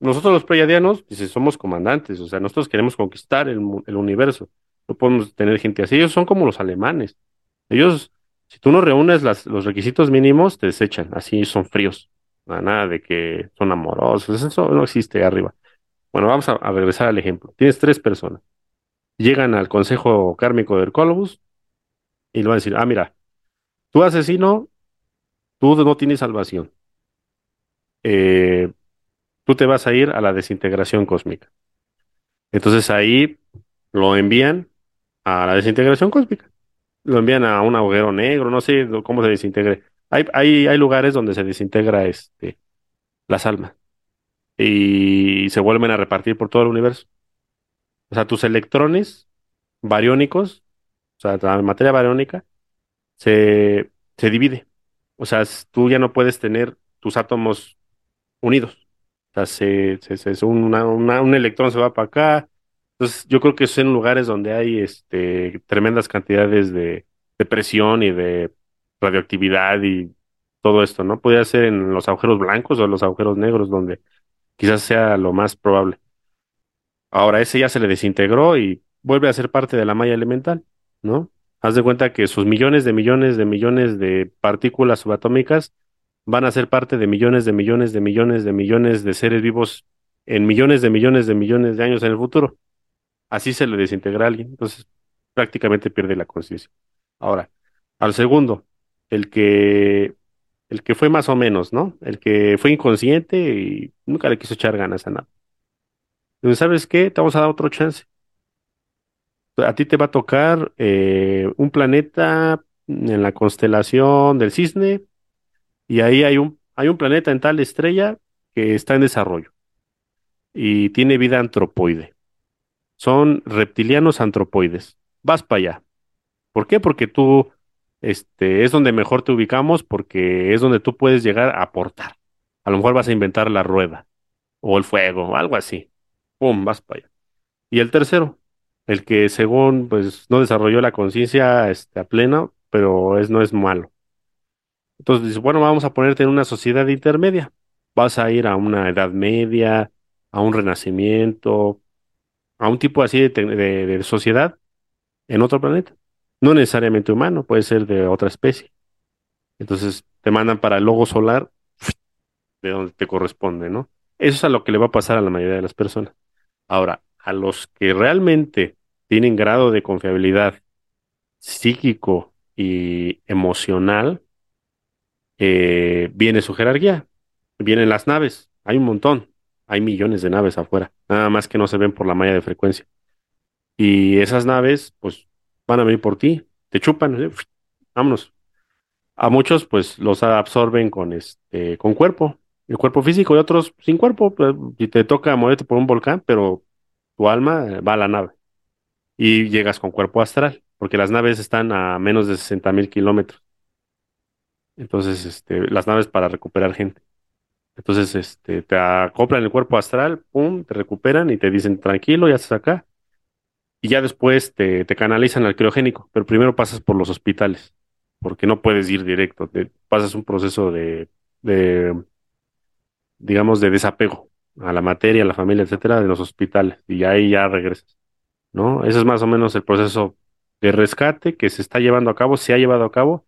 Nosotros los pleiadianos, dices, somos comandantes, o sea, nosotros queremos conquistar el, universo. No podemos tener gente así. Ellos son como los alemanes. Ellos, si tú no reúnes los requisitos mínimos, te desechan. Así son fríos. Nada, de que son amorosos. Eso no existe arriba. Bueno, vamos a, a regresar al ejemplo. Tienes tres personas. Llegan al consejo kármico del Colobus y le van a decir, ah, mira, tú asesino, tú no tienes salvación. Eh, tú te vas a ir a la desintegración cósmica. Entonces ahí lo envían a la desintegración cósmica. Lo envían a un agujero negro, no sé cómo se desintegre. Hay, hay, hay lugares donde se desintegra este, las almas y se vuelven a repartir por todo el universo. O sea, tus electrones bariónicos, o sea, la materia bariónica, se, se divide. O sea, tú ya no puedes tener tus átomos unidos. O sea, se, se, se una, un electrón se va para acá. Entonces, yo creo que es en lugares donde hay este, tremendas cantidades de, de presión y de radioactividad y todo esto, ¿no? Podría ser en los agujeros blancos o los agujeros negros, donde quizás sea lo más probable. Ahora, ese ya se le desintegró y vuelve a ser parte de la malla elemental, ¿no? Haz de cuenta que sus millones de millones de millones de partículas subatómicas van a ser parte de millones de millones de millones de millones de seres vivos en millones de millones de millones de años en el futuro. Así se le desintegra a alguien. Entonces, prácticamente pierde la conciencia. Ahora, al segundo, el que el que fue más o menos, ¿no? El que fue inconsciente y nunca le quiso echar ganas a nada. Entonces, ¿sabes qué? Te vamos a dar otro chance. A ti te va a tocar eh, un planeta en la constelación del Cisne y ahí hay un, hay un planeta en tal estrella que está en desarrollo y tiene vida antropoide. Son reptilianos antropoides. Vas para allá. ¿Por qué? Porque tú este, es donde mejor te ubicamos porque es donde tú puedes llegar a aportar. A lo mejor vas a inventar la rueda o el fuego o algo así. ¡Pum! Vas para allá. Y el tercero, el que según pues no desarrolló la conciencia este, a pleno, pero es, no es malo. Entonces dices, bueno, vamos a ponerte en una sociedad intermedia. Vas a ir a una edad media, a un renacimiento, a un tipo así de, de sociedad en otro planeta. No necesariamente humano, puede ser de otra especie. Entonces te mandan para el logo solar de donde te corresponde, ¿no? Eso es a lo que le va a pasar a la mayoría de las personas. Ahora, a los que realmente tienen grado de confiabilidad psíquico y emocional, eh, viene su jerarquía, vienen las naves, hay un montón, hay millones de naves afuera, nada más que no se ven por la malla de frecuencia. Y esas naves, pues, van a venir por ti, te chupan, ¿eh? vámonos. A muchos, pues, los absorben con este, con cuerpo, el cuerpo físico, y otros sin cuerpo, pues, y te toca moverte por un volcán, pero tu alma va a la nave y llegas con cuerpo astral, porque las naves están a menos de 60 mil kilómetros. Entonces, este, las naves para recuperar gente. Entonces, este, te acoplan el cuerpo astral, pum, te recuperan y te dicen, tranquilo, ya estás acá. Y ya después te, te canalizan al criogénico, pero primero pasas por los hospitales, porque no puedes ir directo, te pasas un proceso de, de, digamos, de desapego a la materia, a la familia, etcétera, de los hospitales, y ahí ya regresas, ¿no? Ese es más o menos el proceso de rescate que se está llevando a cabo, se ha llevado a cabo,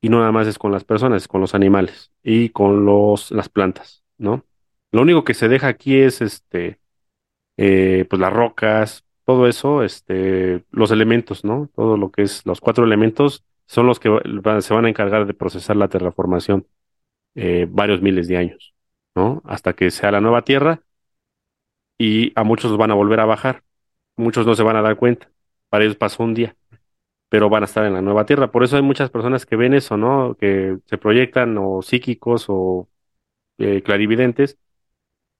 y no nada más es con las personas, es con los animales y con los, las plantas, ¿no? Lo único que se deja aquí es este, eh, pues las rocas, todo eso, este, los elementos, ¿no? Todo lo que es los cuatro elementos son los que se van a encargar de procesar la terraformación eh, varios miles de años, ¿no? Hasta que sea la nueva tierra y a muchos van a volver a bajar, muchos no se van a dar cuenta, para ellos pasó un día pero van a estar en la nueva Tierra. Por eso hay muchas personas que ven eso, ¿no? Que se proyectan o psíquicos o eh, clarividentes,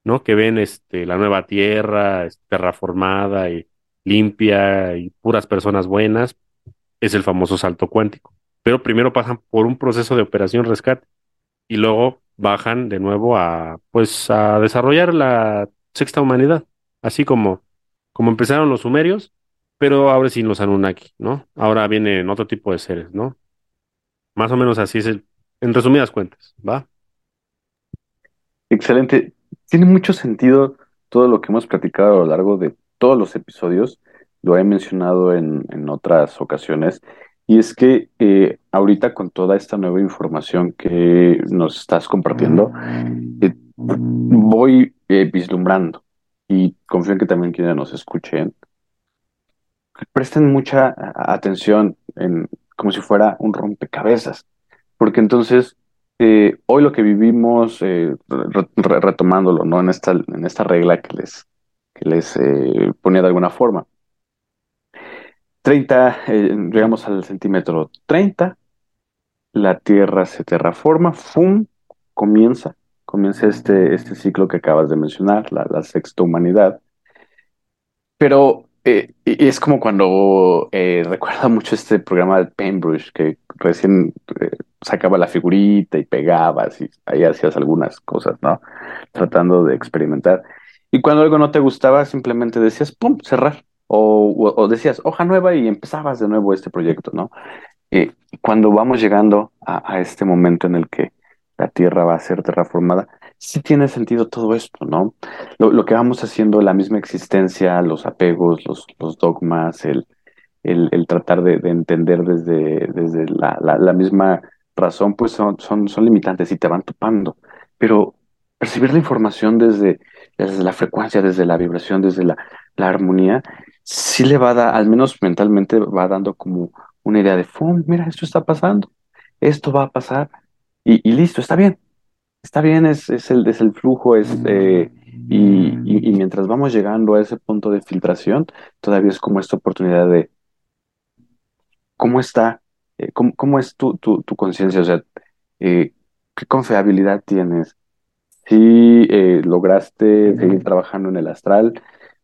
¿no? Que ven este, la nueva Tierra terraformada y limpia y puras personas buenas. Es el famoso salto cuántico. Pero primero pasan por un proceso de operación rescate y luego bajan de nuevo a, pues, a desarrollar la sexta humanidad. Así como, como empezaron los sumerios, pero ahora sí los Anunnaki, ¿no? Ahora vienen otro tipo de seres, ¿no? Más o menos así es el, en resumidas cuentas, ¿va? Excelente. Tiene mucho sentido todo lo que hemos platicado a lo largo de todos los episodios. Lo he mencionado en, en otras ocasiones. Y es que eh, ahorita con toda esta nueva información que nos estás compartiendo, eh, voy eh, vislumbrando y confío en que también quienes nos escuchen presten mucha atención en como si fuera un rompecabezas, porque entonces hoy lo que vivimos, retomándolo, ¿no? En esta, en esta regla que les, que les eh, ponía de alguna forma, 30, eh, llegamos al centímetro 30, la Tierra se terraforma, ¡fum! Comienza, comienza este, este ciclo que acabas de mencionar, la, la sexta humanidad. Pero eh, es como cuando eh, recuerda mucho este programa de Paintbrush, que recién sacaba la figurita y pegabas y ahí hacías algunas cosas, ¿no? Tratando de experimentar. Y cuando algo no te gustaba, simplemente decías, ¡pum!, cerrar. O, o- decías, hoja nueva y empezabas de nuevo este proyecto, ¿no? Cuando vamos llegando a, a este momento en el que la Tierra va a ser terraformada, sí tiene sentido todo esto, ¿no? Lo, que vamos haciendo, la misma existencia, los apegos, los, los dogmas, el, el, tratar de, de entender desde, desde la, la, la misma razón, pues son, son, son limitantes y te van topando. Pero percibir la información desde, desde la frecuencia, desde la vibración, desde la, la armonía, sí le va a dar, al menos mentalmente, va dando como una idea de, ¡fum! Mira, esto está pasando, esto va a pasar y, listo, está bien. Está bien, es, es el, es el flujo, es, eh, y, y- y mientras vamos llegando a ese punto de filtración, todavía es como esta oportunidad de cómo está, eh, cómo, cómo es tu, tu, tu conciencia, o sea, eh, qué confiabilidad tienes, si eh, lograste seguir trabajando en el astral,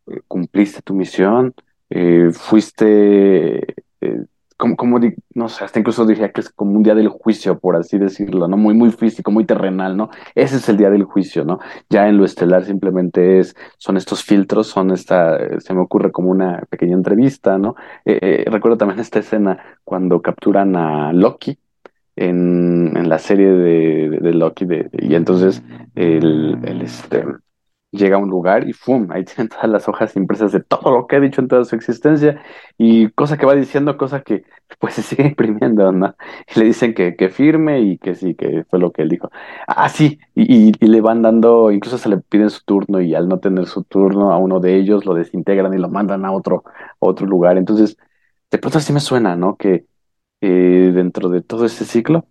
eh, cumpliste tu misión, eh, fuiste, eh, como, como no sé, hasta incluso diría que es como un día del juicio, por así decirlo, ¿no? Muy, muy físico, muy terrenal, ¿no? Ese es el día del juicio, ¿no? Ya en lo estelar simplemente es, son estos filtros, son esta, se me ocurre como una pequeña entrevista, ¿no? Eh, eh, recuerdo también esta escena cuando capturan a Loki en, la serie de, de, Loki, y entonces el, el, este, llega a un lugar y ¡fum! Ahí tienen todas las hojas impresas de todo lo que ha dicho en toda su existencia y cosa que va diciendo, cosa que pues se sigue imprimiendo, ¿no? Y le dicen que, que firme y que sí, que fue lo que él dijo. Ah, sí, y, y, y le van dando, incluso se le piden su turno y al no tener su turno a uno de ellos lo desintegran y lo mandan a otro, a otro lugar. Entonces, de pronto sí me suena, ¿no? Que eh, dentro de todo este ciclo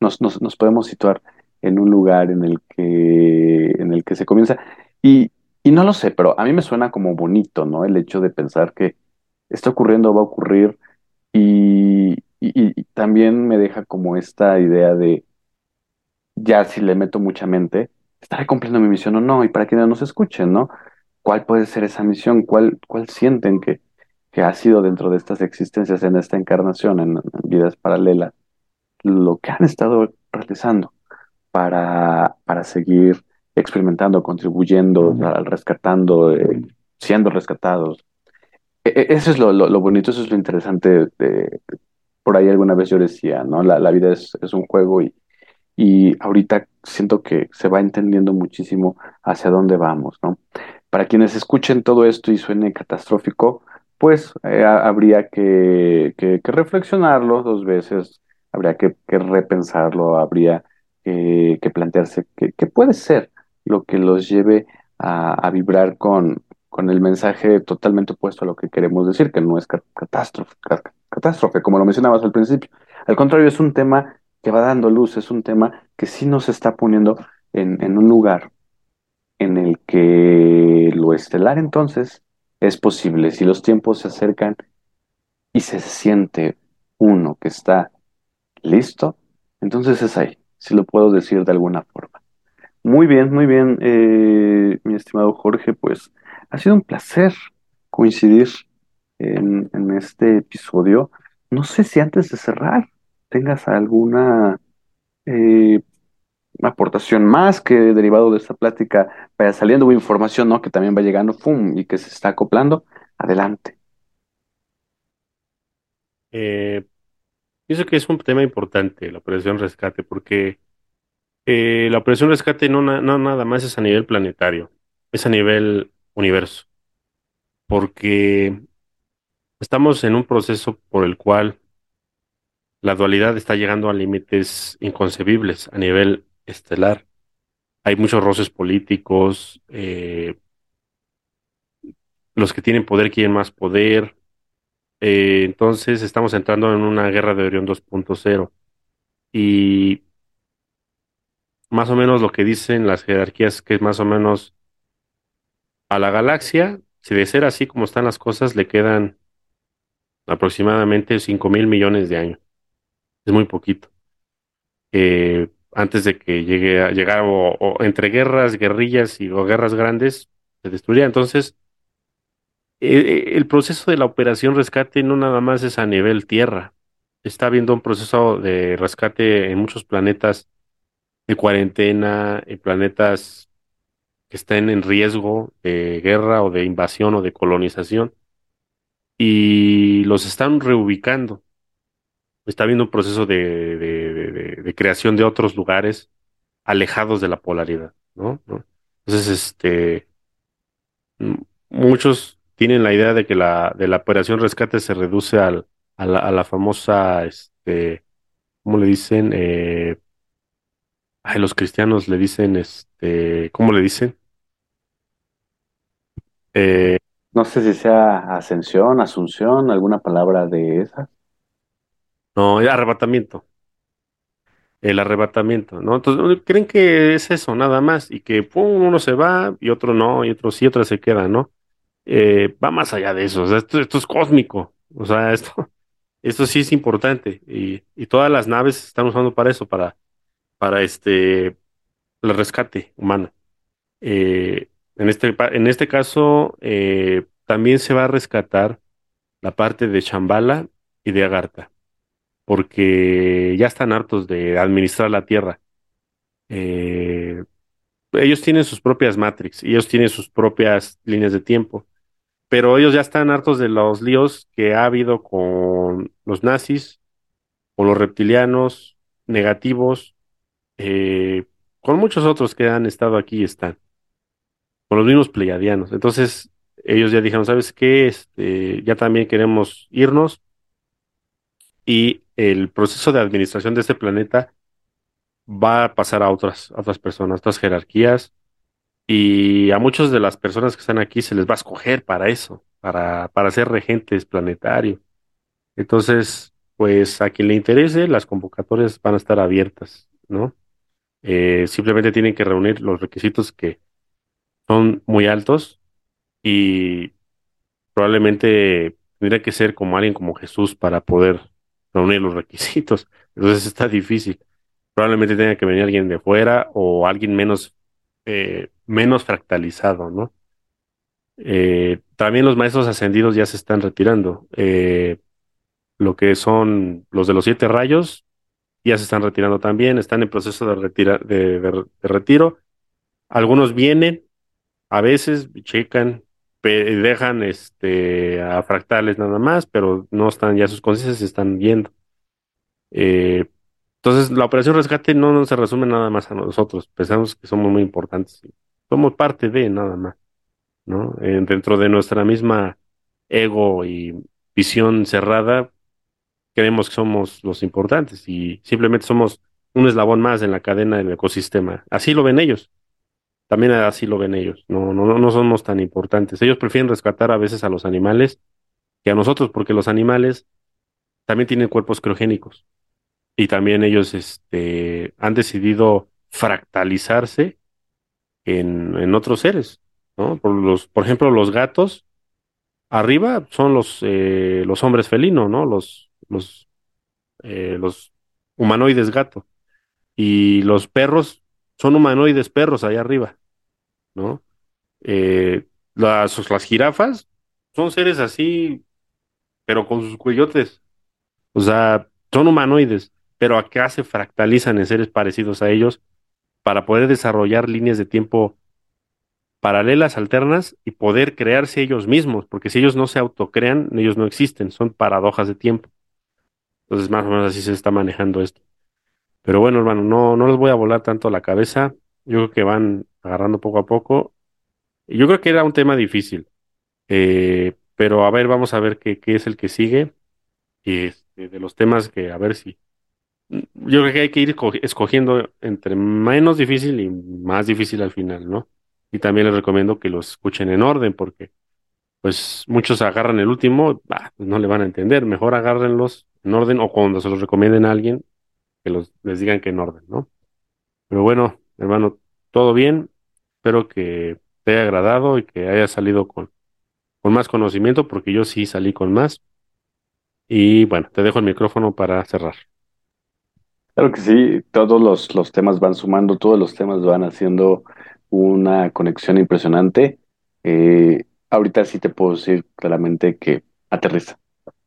nos, nos, podemos situar en un lugar en el que, en el que se comienza. Y, y no lo sé, pero a mí me suena como bonito, ¿no? El hecho de pensar que está ocurriendo, va a ocurrir. Y, y, y también me deja como esta idea de, ya si le meto mucha mente, ¿estaré cumpliendo mi misión o no? Y para quienes nos escuchen, ¿no? ¿Cuál puede ser esa misión? ¿Cuál, cuál sienten que, que ha sido dentro de estas existencias, en esta encarnación, en, en vidas paralelas, lo que han estado realizando? para, para seguir experimentando, contribuyendo, rescatando, eh, siendo rescatados. E- e- Eso es lo, lo, lo bonito, eso es lo interesante. De, por ahí alguna vez yo decía, ¿no? La, la vida es, es un juego y, y ahorita siento que se va entendiendo muchísimo hacia dónde vamos, ¿no? Para quienes escuchen todo esto y suene catastrófico, pues eh, ha- habría que, que- reflexionarlo dos veces, habría que, repensarlo, habría que, plantearse qué puede ser lo que los lleve a, a vibrar con, con el mensaje totalmente opuesto a lo que queremos decir, que no es ca- catástrofe, ca- catástrofe, como lo mencionabas al principio. Al contrario, es un tema que va dando luz, es un tema que sí nos está poniendo en, en un lugar en el que lo estelar entonces es posible. Si los tiempos se acercan y se siente uno que está listo, entonces es ahí, si lo puedo decir de alguna forma. Muy bien, muy bien, eh, mi estimado Jorge, pues ha sido un placer coincidir en, este episodio. No sé si antes de cerrar tengas alguna eh, aportación más que derivado de esta plática vaya saliendo información, ¿no? Que también va llegando, ¡fum! y que se está acoplando. Adelante. Eh, pienso que es un tema importante la operación rescate, porque eh, la operación rescate no, no nada más es a nivel planetario, es a nivel universo, porque estamos en un proceso por el cual la dualidad está llegando a límites inconcebibles a nivel estelar. Hay muchos roces políticos, eh, los que tienen poder quieren más poder, eh, entonces estamos entrando en una guerra de Orión 2.0 y más o menos lo que dicen las jerarquías que es más o menos a la galaxia, si de ser así como están las cosas, le quedan aproximadamente 5 mil millones de años. Es muy poquito. Eh, antes de que llegue a llegar o, entre guerras, guerrillas y o guerras grandes, se destruiría. Entonces, eh, el proceso de la operación rescate no nada más es a nivel tierra. Está habiendo un proceso de rescate en muchos planetas de cuarentena, en planetas que estén en riesgo de guerra o de invasión o de colonización, y los están reubicando. Está habiendo un proceso de, de, de creación de otros lugares alejados de la polaridad, ¿no? ¿no? Entonces, este, muchos tienen la idea de que la, de la operación rescate se reduce al, a, la, a la famosa, este, ¿cómo le dicen? Eh, ay, los cristianos le dicen, este, ¿cómo le dicen? Eh, No sé si sea ascensión, asunción, alguna palabra de esas. no, arrebatamiento. El arrebatamiento, ¿no? Entonces, creen que es eso, nada más, y que uno se va y otro no, y otro sí, otro se queda, ¿no? Eh, va más allá de eso, esto, es cósmico, o sea, esto, esto sí es importante, y, y todas las naves se están usando para eso, para, para este, el rescate humano. Eh, en este, en este caso, eh, también se va a rescatar la parte de Shambhala y de Agartha, porque ya están hartos de administrar la Tierra. Eh, ellos tienen sus propias Matrix, ellos tienen sus propias líneas de tiempo, pero ellos ya están hartos de los líos que ha habido con los nazis, con los reptilianos, negativos, eh, con muchos otros que han estado aquí y están, con los mismos pleiadianos. Entonces, ellos ya dijeron, ¿sabes qué? Este, ya también queremos irnos y el proceso de administración de este planeta va a pasar a otras, a otras personas, otras jerarquías Y a muchas de las personas que están aquí se les va a escoger para eso, para, para ser regentes planetarios. Entonces, pues a quien le interese, las convocatorias van a estar abiertas, ¿no? Eh, simplemente tienen que reunir los requisitos que son muy altos y probablemente tendría que ser como alguien como Jesús para poder reunir los requisitos. Entonces está difícil. Probablemente tenga que venir alguien de fuera o alguien menos, eh, menos fractalizado, ¿no? Eh, también los maestros ascendidos ya se están retirando. Eh, lo que son los de los siete rayos ya se están retirando también, están en proceso de, de, retiro. Algunos vienen, a veces checan, dejan este, a fractales nada más, pero no están ya sus conciencias, se están yendo. Eh, entonces, la operación rescate no, no se resume nada más a nosotros, pensamos que somos muy importantes, somos parte de nada más. ¿no? Eh, dentro de nuestra misma ego y visión cerrada, creemos que somos los importantes y simplemente somos un eslabón más en la cadena del ecosistema. Así lo ven ellos, también así lo ven ellos. No, no, no somos tan importantes. Ellos prefieren rescatar a veces a los animales que a nosotros, porque los animales también tienen cuerpos criogénicos y también ellos este, han decidido fractalizarse en, en otros seres, ¿no? Por los, por ejemplo, los gatos Arriba son los, eh, los hombres felinos, ¿no? Los, eh, los humanoides gato. Y los perros son humanoides perros allá arriba, ¿no? Eh, las, las jirafas son seres así, pero con sus cuellotes. O sea, son humanoides, pero acá se fractalizan en seres parecidos a ellos para poder desarrollar líneas de tiempo paralelas, alternas y poder crearse ellos mismos, porque si ellos no se autocrean, ellos no existen, son paradojas de tiempo. Entonces, más o menos así se está manejando esto. Pero bueno, hermano, no, no les voy a volar tanto la cabeza. Yo creo que van agarrando poco a poco. Yo creo que era un tema difícil. Eh, pero a ver, vamos a ver qué, qué es el que sigue. Y este, de los temas que, a ver si. Yo creo que hay que ir esco- escogiendo entre menos difícil y más difícil al final, ¿no? Y también les recomiendo que los escuchen en orden, porque pues muchos agarran el último, bah, no le van a entender. Mejor agárrenlos en orden o cuando se los recomienden a alguien, que les digan que en orden, ¿no? Pero bueno, hermano, todo bien. Espero que te haya agradado y que hayas salido con, con más conocimiento, porque yo sí salí con más. Y bueno, te dejo el micrófono para cerrar. Claro que sí, todos los, los temas van sumando, todos los temas van haciendo una conexión impresionante. Eh, ahorita sí te puedo decir claramente que aterriza.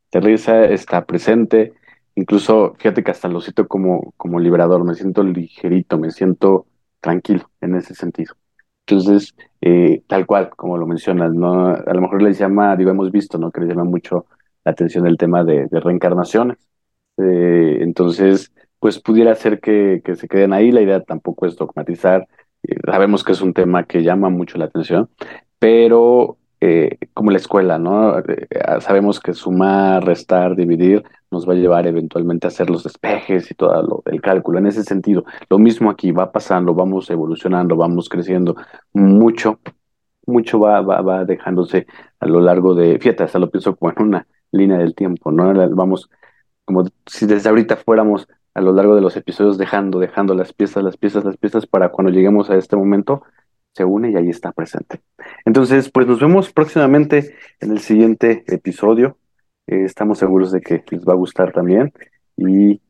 Aterriza, está presente. Incluso, fíjate que hasta lo siento como, como liberador, me siento ligerito, me siento tranquilo en ese sentido. Entonces, eh, tal cual, como lo mencionas, ¿no? A lo mejor les llama, digo, hemos visto, ¿no? Que les llama mucho la atención el tema de, de reencarnaciones. Eh, entonces, pues pudiera ser que, que se queden ahí. La idea tampoco es dogmatizar. Eh, sabemos que es un tema que llama mucho la atención, pero eh, como la escuela, ¿no? Eh, sabemos que sumar, restar, dividir nos va a llevar eventualmente a hacer los despejes y todo lo, el cálculo. En ese sentido, lo mismo aquí va pasando, vamos evolucionando, vamos creciendo mucho, mucho va, va, va dejándose a lo largo de, fíjate, hasta lo pienso como en una línea del tiempo, ¿no? Vamos como si desde ahorita fuéramos a lo largo de los episodios dejando, dejando las piezas, las piezas, las piezas para cuando lleguemos a este momento se une y ahí está presente. Entonces, pues nos vemos próximamente en el siguiente episodio. Eh, estamos seguros de que les va a gustar también y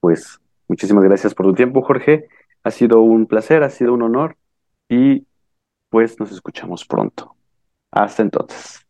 pues muchísimas gracias por tu tiempo, Jorge. Ha sido un placer, ha sido un honor y pues nos escuchamos pronto. Hasta entonces.